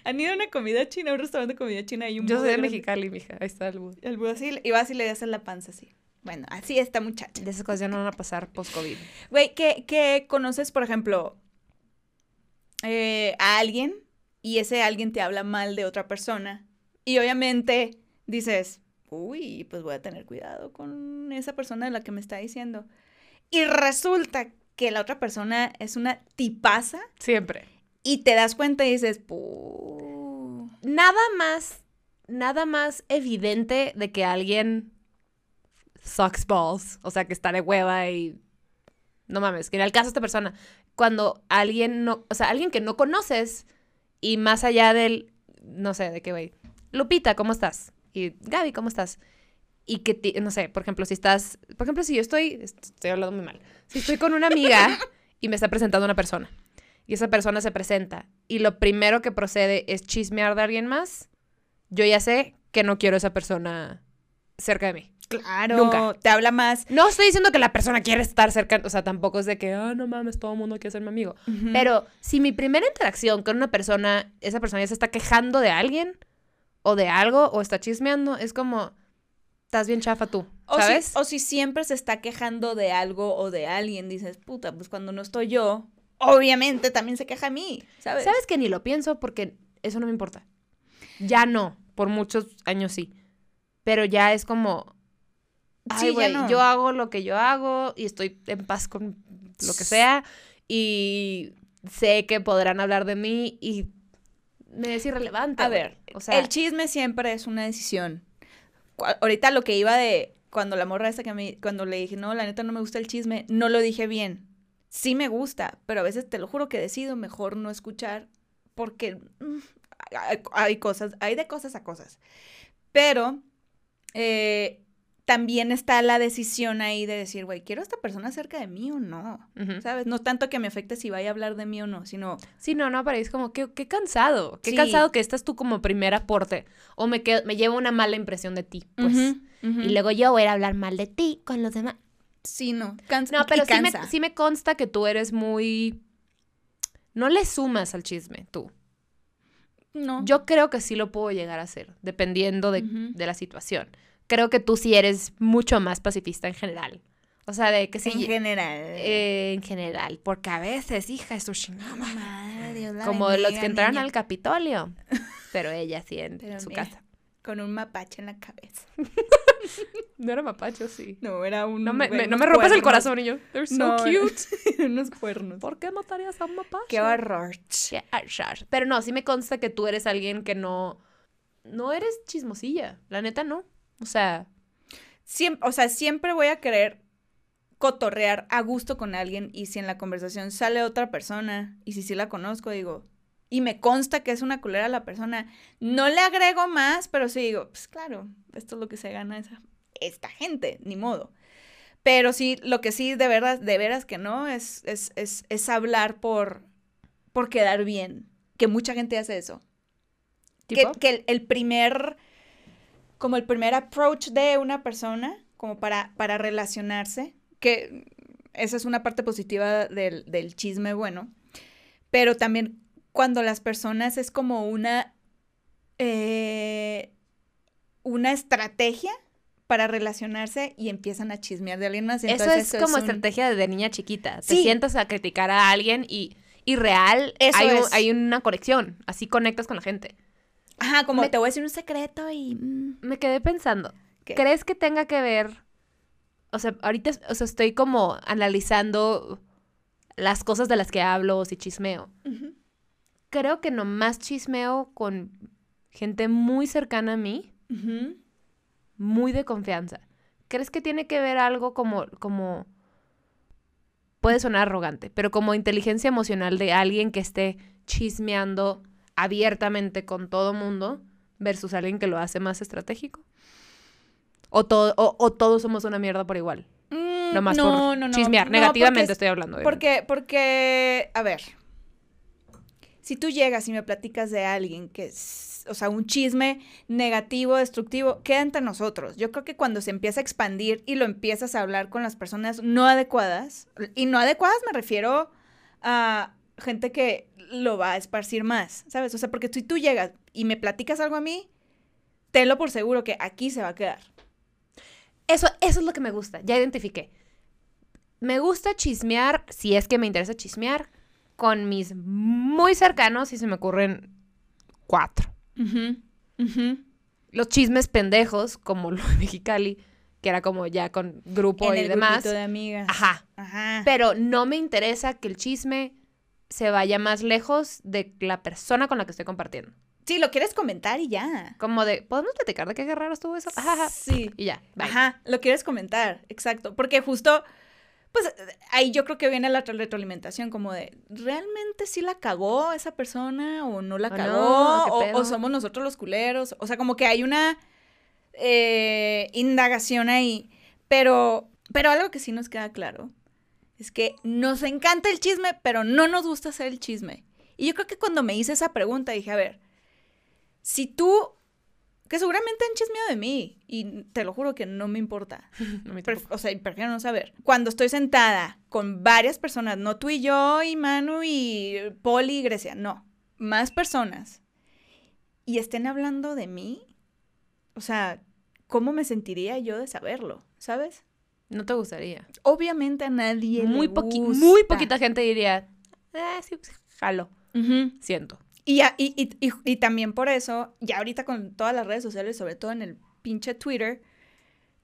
B: Han ido a una comida china, a un restaurante de comida china y un
A: Yo soy de. Mexicali, mija. Ahí está el Buda.
B: El Buda así, y vas y le haces la panza así. Bueno, así esta muchacha.
A: De esas cosas ya no van a pasar post-COVID.
B: Güey, que, que conoces, por ejemplo, eh, a alguien y ese alguien te habla mal de otra persona y obviamente dices, uy, pues voy a tener cuidado con esa persona de la que me está diciendo. Y resulta que la otra persona es una tipaza
A: Siempre.
B: y te das cuenta y dices.
A: Nada más, nada más evidente de que alguien sucks balls. O sea, que está de hueva y... No mames, que en el caso de esta persona, cuando alguien no... O sea, alguien que no conoces y más allá del... No sé, de qué, güey. Lupita, ¿cómo estás? Y Gaby, ¿cómo estás? Y que, ti- no sé, por ejemplo, si estás... Por ejemplo, si yo estoy... Estoy hablando muy mal. Si estoy con una amiga [LAUGHS] y me está presentando una persona y esa persona se presenta y lo primero que procede es chismear de alguien más, yo ya sé que no quiero a esa persona cerca de mí.
B: Claro,
A: Nunca.
B: te habla más.
A: No estoy diciendo que la persona quiere estar cerca, o sea, tampoco es de que, ah, no mames, todo el mundo quiere ser mi amigo.
B: Ujú.
A: Pero si mi primera interacción con una persona, esa persona ya se está quejando de alguien o de algo o está chismeando, es como, estás bien chafa tú,
B: O si-
A: ¿sabes?
B: O si, siempre se está quejando de algo o de alguien, dices, puta, pues cuando no estoy yo, obviamente también se queja a mí, ¿sabes?
A: ¿Sabes que ni lo pienso porque eso no me importa? Ya no, por muchos años sí. Pero ya es como,
B: Sí,
A: güey,
B: no.
A: yo hago lo que yo hago y estoy en paz con lo que sea y sé que podrán hablar de mí y me es irrelevante.
B: A ver,
A: o sea,
B: el chisme siempre es una decisión. Ahorita lo que iba de cuando la morra esta que me, cuando le dije, no, la neta no me gusta el chisme, no lo dije bien. Sí me gusta, pero a veces te lo juro que decido mejor no escuchar porque mm, hay, hay cosas, hay de cosas a cosas. Pero eh, también está la decisión ahí de decir, güey, ¿quiero a esta persona cerca de mí o no? ¿Sabes? No tanto que me afecte si vaya a hablar de mí o no, sino
A: Sí, no, no, pero es como, qué, qué cansado. Qué
B: Sí.
A: cansado que estás tú como primer aporte. O me, quedo, me llevo una mala impresión de ti, pues. Y luego yo voy a hablar mal de ti con los demás.
B: Sí, no. Cansa,
A: No, pero sí me, sí me consta que tú eres muy... No le sumas al chisme, tú.
B: No.
A: Yo creo que sí lo puedo llegar a hacer, dependiendo de, de la situación. Creo que tú sí eres mucho más pacifista en general. O sea, de que sí...
B: en general.
A: eh, en general, porque a veces, hija, es su chingada.
B: Madre Dios la
A: Como los que entraron
B: niña.
A: al Capitolio. [LAUGHS] Pero ella sí en
B: Pero
A: su
B: mira.
A: casa.
B: Con un mapache en la cabeza. [LAUGHS]
A: No era mapacho, sí.
B: No, era un.
A: No me, me- no me rompas el corazón, y yo. They're so
B: No, [LAUGHS]
A: cute.
B: unos cuernos.
A: ¿Por qué matarías a un mapacho?
B: Qué horror.
A: Qué horror. Pero no, sí me consta que tú eres alguien que no. No eres chismosilla. La neta, no. O sea,
B: Siempre, o sea, siempre voy a querer cotorrear a gusto con alguien y si en la conversación sale otra persona y si sí la conozco, digo, y me consta que es una culera la persona, no le agrego más, pero sí digo, pues claro, esto es lo que se gana esa, esta gente, ni modo. Pero sí, lo que sí, de verdad, de veras que no, es, es, es, es hablar por, por quedar bien. Que mucha gente hace eso. Que, que el, el primer, como el primer approach de una persona, como para, para relacionarse, que esa es una parte positiva del, del chisme bueno, pero también cuando las personas es como una, eh, una estrategia para relacionarse y empiezan a chismear de alguien más.
A: Eso
B: Entonces,
A: es como
B: un-
A: estrategia de niña chiquita. Te sientas a criticar a alguien y, y real
B: Eso
A: hay,
B: es.
A: hay una conexión. Así conectas con la gente.
B: Ajá, como
A: Me-
B: te voy a decir un secreto y... mm,
A: Me quedé pensando,
B: ¿Qué?
A: ¿crees que tenga que ver? O sea, ahorita o sea, estoy como analizando las cosas de las que hablo, si chismeo. Creo que nomás chismeo con gente muy cercana a mí, muy de confianza. ¿Crees que tiene que ver algo como, como, puede sonar arrogante, pero como inteligencia emocional de alguien que esté chismeando abiertamente con todo mundo versus alguien que lo hace más estratégico? ¿O, todo, o, o todos somos una mierda por igual?
B: Mm,
A: Nomás
B: no,
A: por
B: no, no.
A: chismear.
B: No,
A: Negativamente estoy hablando. obviamente.
B: Porque, porque, a ver, si tú llegas y me platicas de alguien que es, o sea, un chisme negativo, destructivo, queda entre nosotros. Yo creo que cuando se empieza a expandir y lo empiezas a hablar con las personas no adecuadas, y no adecuadas me refiero a gente que lo va a esparcir más, ¿sabes? O sea, porque si tú llegas y me platicas algo a mí, tenlo por seguro que aquí se va a quedar.
A: Eso, eso es lo que me gusta, ya identifiqué. Me gusta chismear, si es que me interesa chismear, con mis muy cercanos, y se me ocurren cuatro. Los chismes pendejos, como lo de Mexicali, que era como ya con grupo
B: En
A: y
B: el
A: demás.
B: de amigas.
A: Ajá.
B: Ajá.
A: Pero no me interesa que el chisme se vaya más lejos de la persona con la que estoy compartiendo.
B: Sí, lo quieres comentar y ya.
A: Como de, ¿podemos platicar de qué raro estuvo eso? Ajá, ajá.
B: Sí.
A: Y ya, bye.
B: Ajá, lo quieres comentar, exacto. Porque justo, pues ahí yo creo que viene la retroalimentación, como de, ¿realmente sí la cagó esa persona o no la
A: O
B: cagó? o somos nosotros los culeros? O sea, como que hay una eh, indagación ahí. Pero, pero algo que sí nos queda claro es que nos encanta el chisme, pero no nos gusta hacer el chisme. Y yo creo que cuando me hice esa pregunta dije, a ver, si tú, que seguramente han chismeado de mí, y te lo juro que no me importa, [LAUGHS]
A: No me
B: o sea, prefiero no saber. Cuando estoy sentada con varias personas, no tú y yo, y Manu, y Poli y Grecia, no, más personas, y estén hablando de mí, o sea, ¿cómo me sentiría yo de saberlo? ¿Sabes?
A: No te gustaría.
B: Obviamente a nadie
A: Muy,
B: le gusta.
A: muy poquita gente diría, eh, sí, pues, jalo, siento.
B: Y, y, y, y también por eso, ya ahorita con todas las redes sociales, sobre todo en el pinche Twitter,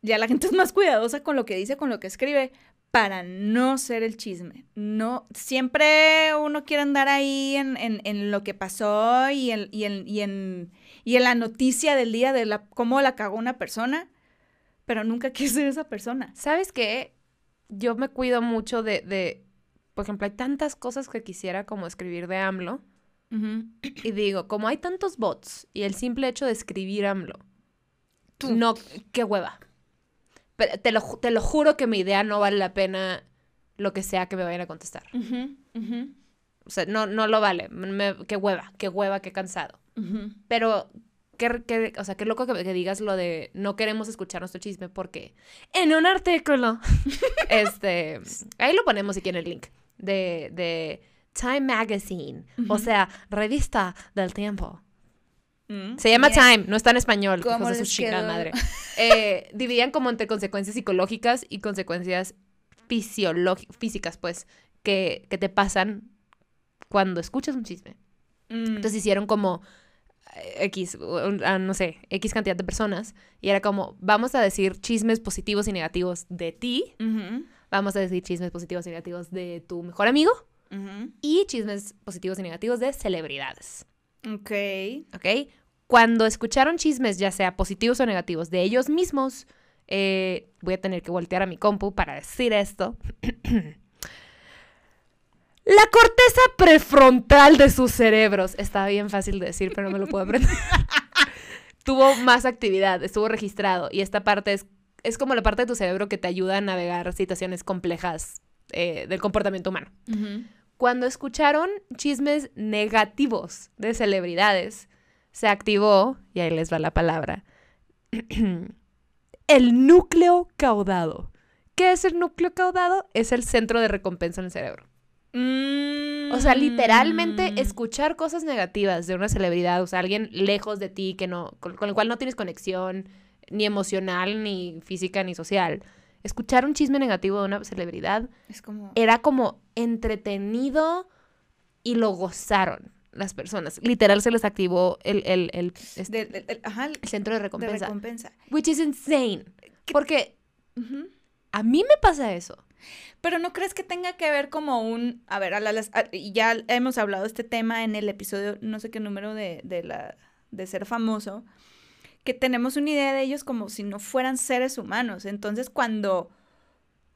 B: ya la gente es más cuidadosa con lo que dice, con lo que escribe, para no ser el chisme. No, siempre uno quiere andar ahí en, en, en lo que pasó y en, y, en, y, en, y en la noticia del día de la, cómo la cagó una persona, pero nunca [LAUGHS] quiere ser esa persona.
A: ¿Sabes qué? Yo me cuido mucho de, de, por ejemplo, hay tantas cosas que quisiera como escribir de AMLO. Y digo, como hay tantos bots y el simple hecho de escribir AMLO,
B: Tú.
A: no, qué hueva. Pero te lo, te lo juro que mi idea no vale la pena lo que sea que me vayan a contestar. O sea, no, no lo vale. Me- qué hueva, qué hueva, qué cansado. Pero, qué, qué- o sea, qué loco que, que digas lo de no queremos escuchar nuestro chisme porque en un artículo, [LAUGHS] este, ahí lo ponemos si quieren el link, de, de Time Magazine, o sea, revista del tiempo.
B: Mm,
A: Se llama
B: bien.
A: Time, no está en español,
B: ¿Cómo
A: de su
B: quedó?
A: madre. [LAUGHS] Eh, dividían como entre consecuencias psicológicas y consecuencias físicas, pues, que, que te pasan cuando escuchas un chisme.
B: Mm.
A: Entonces hicieron como X, ah, no sé, X cantidad de personas. Y era como, vamos a decir chismes positivos y negativos de ti. Vamos a decir chismes positivos y negativos de tu mejor amigo. Y chismes positivos y negativos de celebridades.
B: Ok.
A: ¿Ok? Cuando escucharon chismes, ya sea positivos o negativos, de ellos mismos, eh, voy a tener que voltear a mi compu para decir esto. [CLEARS THROAT] La corteza prefrontal de sus cerebros. Está bien fácil de decir, pero no me lo puedo aprender. [LAUGHS] Tuvo más actividad, estuvo registrado. Y esta parte es, es como la parte de tu cerebro que te ayuda a navegar situaciones complejas eh, del comportamiento humano. Cuando escucharon chismes negativos de celebridades, se activó, y ahí les va la palabra, [CLEARS THROAT] el núcleo caudado. ¿Qué es el núcleo caudado? Es el centro de recompensa en el cerebro. O sea, literalmente
B: Mm.
A: escuchar cosas negativas de una celebridad, o sea, alguien lejos de ti que no, con, con el cual no tienes conexión ni emocional, ni física, ni social. Escuchar un chisme negativo de una celebridad
B: Es como.
A: era como entretenido y lo gozaron las personas. Literal se les activó el, el, el- este-
B: de- de- de- ajá,
A: el centro de
B: de
A: recompensa. which is insane. Porque a mí me pasa eso.
B: Pero no crees que tenga que ver como un, a ver, a la- a- ya hemos hablado de este tema en el episodio, no sé qué número de, de la de ser famoso, que tenemos una idea de ellos como si no fueran seres humanos. Entonces, cuando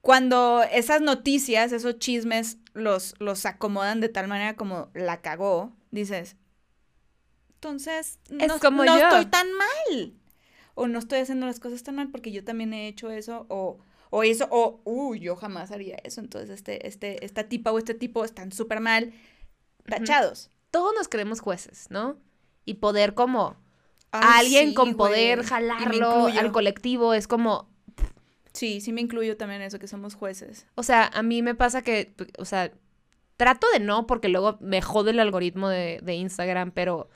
B: cuando esas noticias, esos chismes los los acomodan de tal manera como la cagó, dices, entonces
A: Es
B: no,
A: como
B: no
A: yo.
B: estoy tan mal. O no estoy haciendo las cosas tan mal porque yo también he hecho eso o o eso, o, uy, yo jamás haría eso. Entonces, este, este, esta tipa o este tipo están súper mal tachados.
A: Todos nos creemos jueces, ¿no? Y poder como
B: Ay,
A: a alguien
B: sí,
A: con poder
B: güey.
A: Jalarlo al colectivo es como,
B: Sí, sí me incluyo también en eso, que somos jueces.
A: o sea, a mí me pasa que, o sea, trato de no porque luego me jode el algoritmo de, de Instagram, pero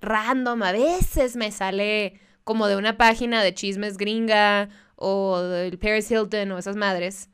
A: random a veces me sale como de una página de chismes gringa o del Paris Hilton o esas madres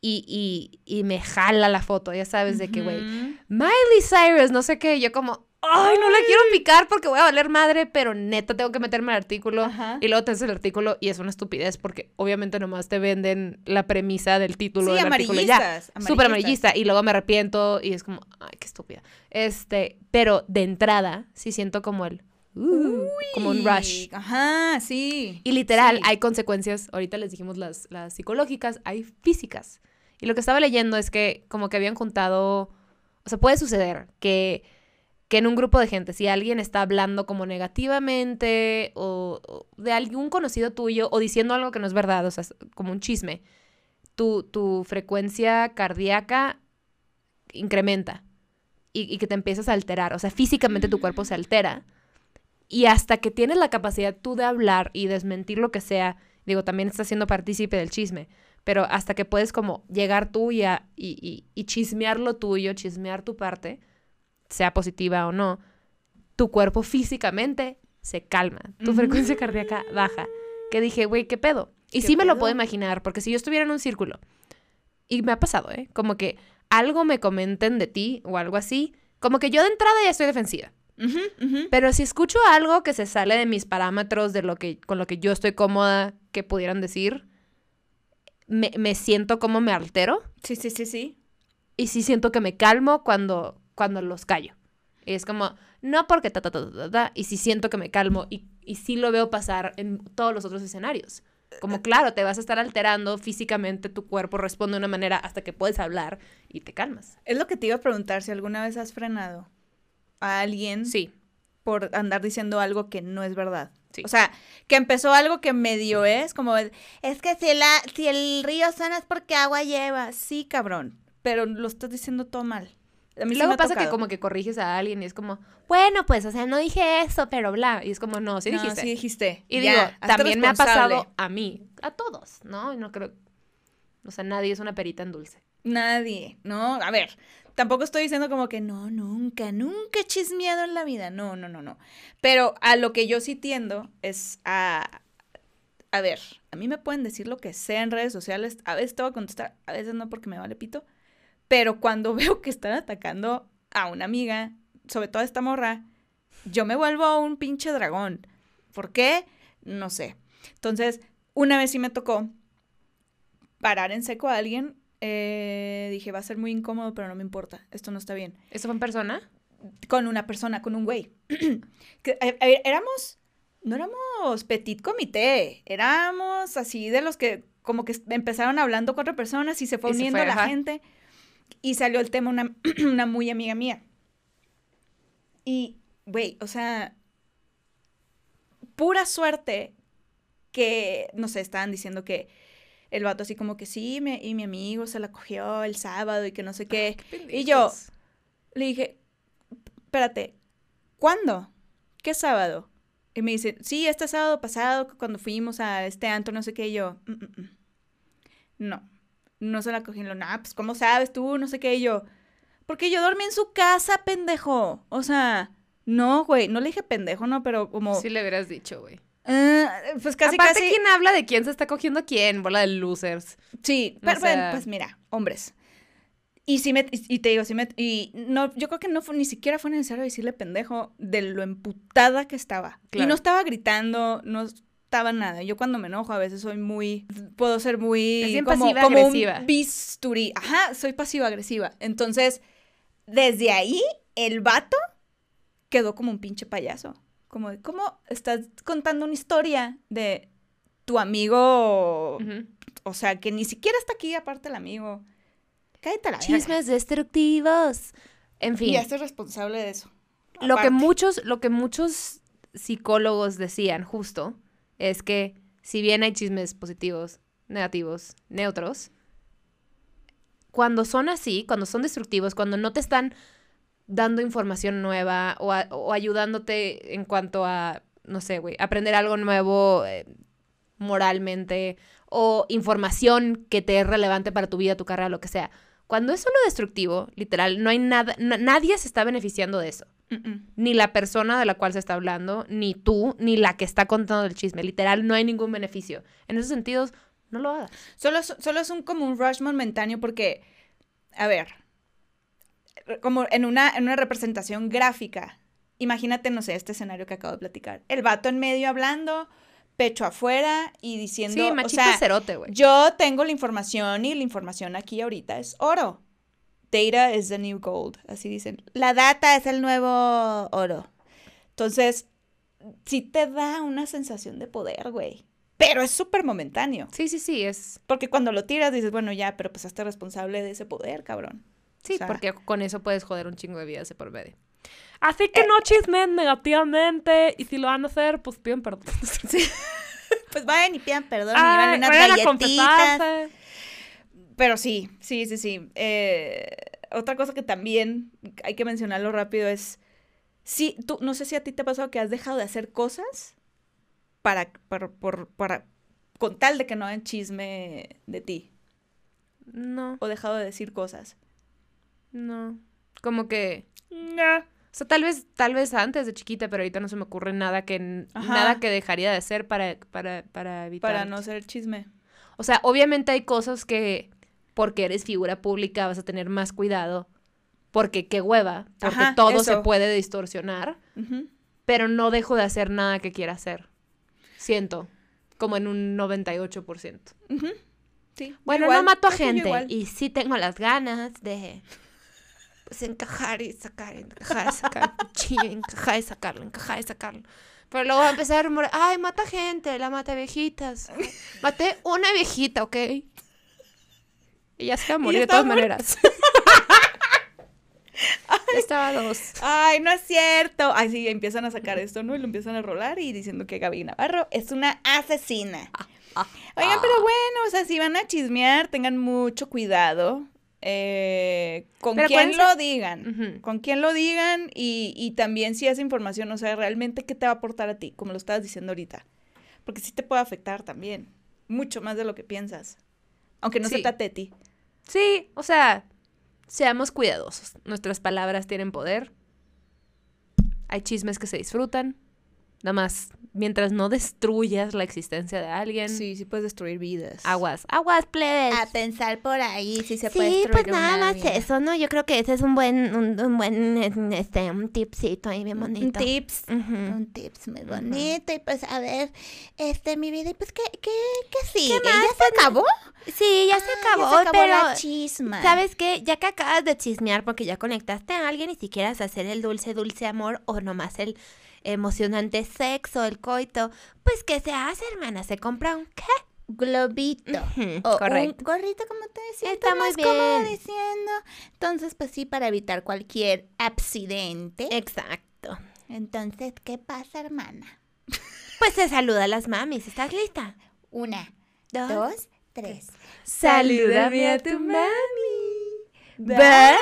A: y, y, y me jala la foto, ya sabes, de que, güey. Miley Cyrus, no sé qué, yo como, ay, no la quiero picar porque voy a valer madre, pero neta tengo que meterme al artículo.
B: Ajá.
A: Y luego te haces el artículo y es una estupidez porque obviamente nomás te venden la premisa del título
B: Sí,
A: del artículo ya.
B: amarillistas.
A: Súper amarillista. Y luego me arrepiento y es como, ay, qué estúpida. Este, pero de entrada sí siento como el, uh, como un rush.
B: Ajá, sí.
A: Y literal,
B: Sí.
A: hay consecuencias, ahorita les dijimos las, las psicológicas, hay físicas. Y lo que estaba leyendo es que como que habían juntado, o sea, puede suceder que, que en un grupo de gente, si alguien está hablando como negativamente o, o de algún conocido tuyo o diciendo algo que no es verdad, o sea, como un chisme, tu, tu frecuencia cardíaca incrementa y, y que te empiezas a alterar, o sea, físicamente tu cuerpo se altera. Y hasta que tienes la capacidad tú de hablar y desmentir lo que sea, digo, también estás siendo partícipe del chisme, pero hasta que puedes como llegar tú y, a- y, y- y chismear lo tuyo, chismear tu parte, sea positiva o no, tu cuerpo físicamente se calma, tu frecuencia cardíaca baja. Que dije, güey, ¿qué pedo? Y
B: ¿Qué
A: sí me lo puedo imaginar, porque si yo estuviera en un círculo, y me ha pasado, ¿eh? Como que algo me comenten de ti o algo así, como que yo de entrada ya estoy defensiva.
B: Ujú.
A: Pero si escucho algo que se sale de mis parámetros, de lo que, con lo que yo estoy cómoda, que pudieran decir, me, me siento como me altero
B: Sí, sí, sí, sí.
A: y sí siento que me calmo cuando, cuando los callo. Y es como, no porque ta, ta, ta, ta, ta, ta, y sí siento que me calmo y, y sí lo veo pasar en todos los otros escenarios. Como, claro, te vas a estar alterando físicamente, tu cuerpo responde de una manera hasta que puedes hablar y te calmas.
B: Es lo que te iba a preguntar, si alguna vez has frenado a alguien
A: Sí,
B: por andar diciendo algo que no es verdad.
A: Sí.
B: O sea, que empezó algo que medio es, como, es que si, la, si el río suena es porque agua lleva. Sí, cabrón, pero lo estás diciendo todo mal. A mí sí
A: Luego
B: ha
A: pasa que como que corriges a alguien y es como, bueno, pues, o sea, no dije eso, pero bla. Y es como, no, sí
B: No,
A: dijiste.
B: sí dijiste.
A: Y
B: Ya,
A: digo, también me ha pasado a mí, a todos, ¿no? No creo, o sea, nadie es una perita en dulce.
B: Nadie, ¿no? A ver, tampoco estoy diciendo como que no, nunca, nunca he chismeado en la vida. No, no, no, no. Pero a lo que yo sí tiendo es a. A ver, a mí me pueden decir lo que sea en redes sociales. A veces te voy a contestar, a veces no porque me vale pito. Pero cuando [LAUGHS] veo que están atacando a una amiga, sobre todo a esta morra, yo me vuelvo un pinche dragón. ¿Por qué? No sé. Entonces, una vez sí me tocó parar en seco a alguien. Eh, dije, va a ser muy incómodo, pero no me importa. Esto no está bien.
A: ¿Eso fue en persona?
B: Con una persona, con un güey. [CLEARS THROAT] Que, a- a ver, éramos, no éramos petit comité, éramos así de los que como que empezaron hablando cuatro personas y se fue
A: Y se
B: uniendo
A: fue,
B: la
A: ajá.
B: gente. Y salió el tema una, [CLEARS THROAT] una muy amiga mía. Y, güey, o sea, pura suerte que, no sé, estaban diciendo que el vato así como que sí, me, y mi amigo se la cogió el sábado y que no sé qué. y yo le dije, espérate, ¿cuándo? ¿Qué sábado? Y me dice, sí, este sábado pasado, cuando fuimos a este antro, no sé qué, y yo, "Mm, mm, mm". no, no se la cogí en lo, nah, pues, ¿cómo sabes tú? No sé qué, y yo, porque yo dormí en su casa, pendejo. O sea, no, güey, no le dije pendejo, no, pero como,
A: Sí le hubieras dicho, güey.
B: Ah, pues casi,
A: Aparte,
B: casi.
A: ¿quién habla de quién se está cogiendo a quién? Bola de losers.
B: Sí, pero,
A: sea-
B: pues mira, hombres. Y sí me, y te digo, sí me, y no, yo creo que no fue, ni siquiera fue necesario decirle pendejo de lo emputada que estaba. Y no estaba gritando, no estaba nada. Yo cuando me enojo a veces soy muy, puedo ser muy
A: Es bien
B: como,
A: pasiva
B: como
A: agresiva.
B: un bisturí. Ajá, soy pasiva agresiva. Entonces, desde ahí, el vato quedó como un pinche payaso. Como de, ¿cómo estás contando una historia de tu amigo o sea, que ni siquiera está aquí aparte el amigo. Cállate la verga.
A: Chismes destructivos. En fin.
B: Y ya estoy responsable de eso.
A: lo que muchos, lo que muchos psicólogos decían justo es que si bien hay chismes positivos, negativos, neutros, cuando son así, cuando son destructivos, cuando no te están dando información nueva o, a- o ayudándote en cuanto a, no sé, güey, aprender algo nuevo eh, moralmente o información que te es relevante para tu vida, tu carrera, lo que sea. Cuando es solo destructivo, literal, no hay nada, na- nadie se está beneficiando de eso ni la persona de la cual se está hablando, ni tú, ni la que está contando el chisme. Literal, no hay ningún beneficio. En esos sentidos, no lo hagas.
B: Solo, es- solo es un como un rush momentáneo porque, a ver, como en una, en una representación gráfica, imagínate, no sé, este escenario que acabo de platicar. El vato en medio hablando, pecho afuera y diciendo,
A: Sí,
B: o
A: machito
B: sea,
A: cerote, güey.
B: yo tengo la información y la información aquí ahorita es oro. Data is the new gold, así dicen. La data es el nuevo oro. Entonces, sí te da una sensación de poder, güey. Pero es súper momentáneo.
A: Sí, sí, sí, es...
B: Porque cuando lo tiras dices, bueno, ya, pero pues hazte responsable de ese poder, cabrón.
A: Sí,
B: O sea-
A: porque con eso puedes joder un chingo de vidas de por medio. Así que no chismen negativamente y si lo van a hacer, pues piden perdón. [LAUGHS]
B: Pues vayan y pidan perdón y
A: Ay,
B: llevan unas
A: a
B: galletitas.
A: confesarse.
B: Pero sí, sí, sí, sí. Eh, otra cosa que también hay que mencionarlo rápido es, sí, tú, no sé si a ti te ha pasado que has dejado de hacer cosas para, para, por- para, con tal de que no hagan chisme de ti,
A: No,
B: o dejado de decir cosas.
A: No. Como que...
B: No.
A: O sea, tal vez, tal vez antes de chiquita, pero ahorita no se me ocurre nada que
B: Ajá.
A: nada que dejaría de hacer para, para, para evitar.
B: Para no hacer chisme.
A: O sea, obviamente hay cosas que porque eres figura pública vas a tener más cuidado. Porque qué hueva, porque
B: Ajá,
A: todo se puede distorsionar, pero no dejo de hacer nada que quiera hacer. Siento, como en un 98%.
B: Ujú. Sí.
A: Bueno,
B: igual,
A: no mato a gente y sí tengo las ganas de pues encajar y sacar, encajar y sacar, cuchillo, encajar y sacarlo, encajar y sacarlo. Pero luego va a empezar a rumorar, ay, mata gente, la mata viejitas. Maté una viejita, ¿ok? Y ya se va a morir de todas
B: muerta.
A: maneras. [LAUGHS] ya estaba dos.
B: Ay, no es cierto. Ay, sí, empiezan a sacar esto, ¿no? Y lo empiezan a rolar y diciendo que Gaby Navarro es una asesina. Oigan, pero bueno, o sea, si van a chismear, tengan mucho cuidado. Eh, con
A: Pero
B: quién lo digan. Con quién lo digan y, y también si esa información, o sea, realmente qué te va a aportar a ti, como lo estabas diciendo ahorita. Porque sí te puede afectar también. Mucho más de lo que piensas. Aunque no se trate de ti.
A: Sí, o sea, seamos cuidadosos. Nuestras palabras tienen poder. Hay chismes que se disfrutan. Nada más, mientras no destruyas la existencia de alguien.
B: Sí, sí puedes destruir vidas.
A: Aguas, aguas, plebes.
B: A pensar por ahí si se puede
C: Sí,
B: destruir
C: pues nada
B: una
C: más
B: vida.
C: eso, ¿no? Yo creo que ese es un buen, un, un buen, este, un tipcito ahí bien
B: Un
C: bonito.
B: tips.
C: Ujú.
B: Un tips muy bonito. Y pues, a ver, este, mi vida, y pues, ¿qué, qué, qué sigue?
C: más?
B: ¿Ya se acabó?
C: Sí, ya se
B: Ah,
C: acabó,
B: ya se acabó
C: pero
B: la chisma.
C: ¿sabes qué? Ya que acabas de chismear porque ya conectaste a alguien y si quieres hacer el dulce, dulce amor o nomás el emocionante sexo, el coito, pues ¿qué se hace, hermana? Se compra un ¿qué?
B: globito. O
A: correcto.
B: un gorrito, como te decía.
A: Está muy bien.
B: diciendo. Entonces, pues sí, para evitar cualquier accidente.
A: Exacto.
B: Entonces, ¿qué pasa, hermana? [LAUGHS]
C: Pues se saluda a las mamis. ¿Estás lista?
B: Una,
C: Dos,
B: dos, tres.
A: Salúdame a tu mami.
B: Bye.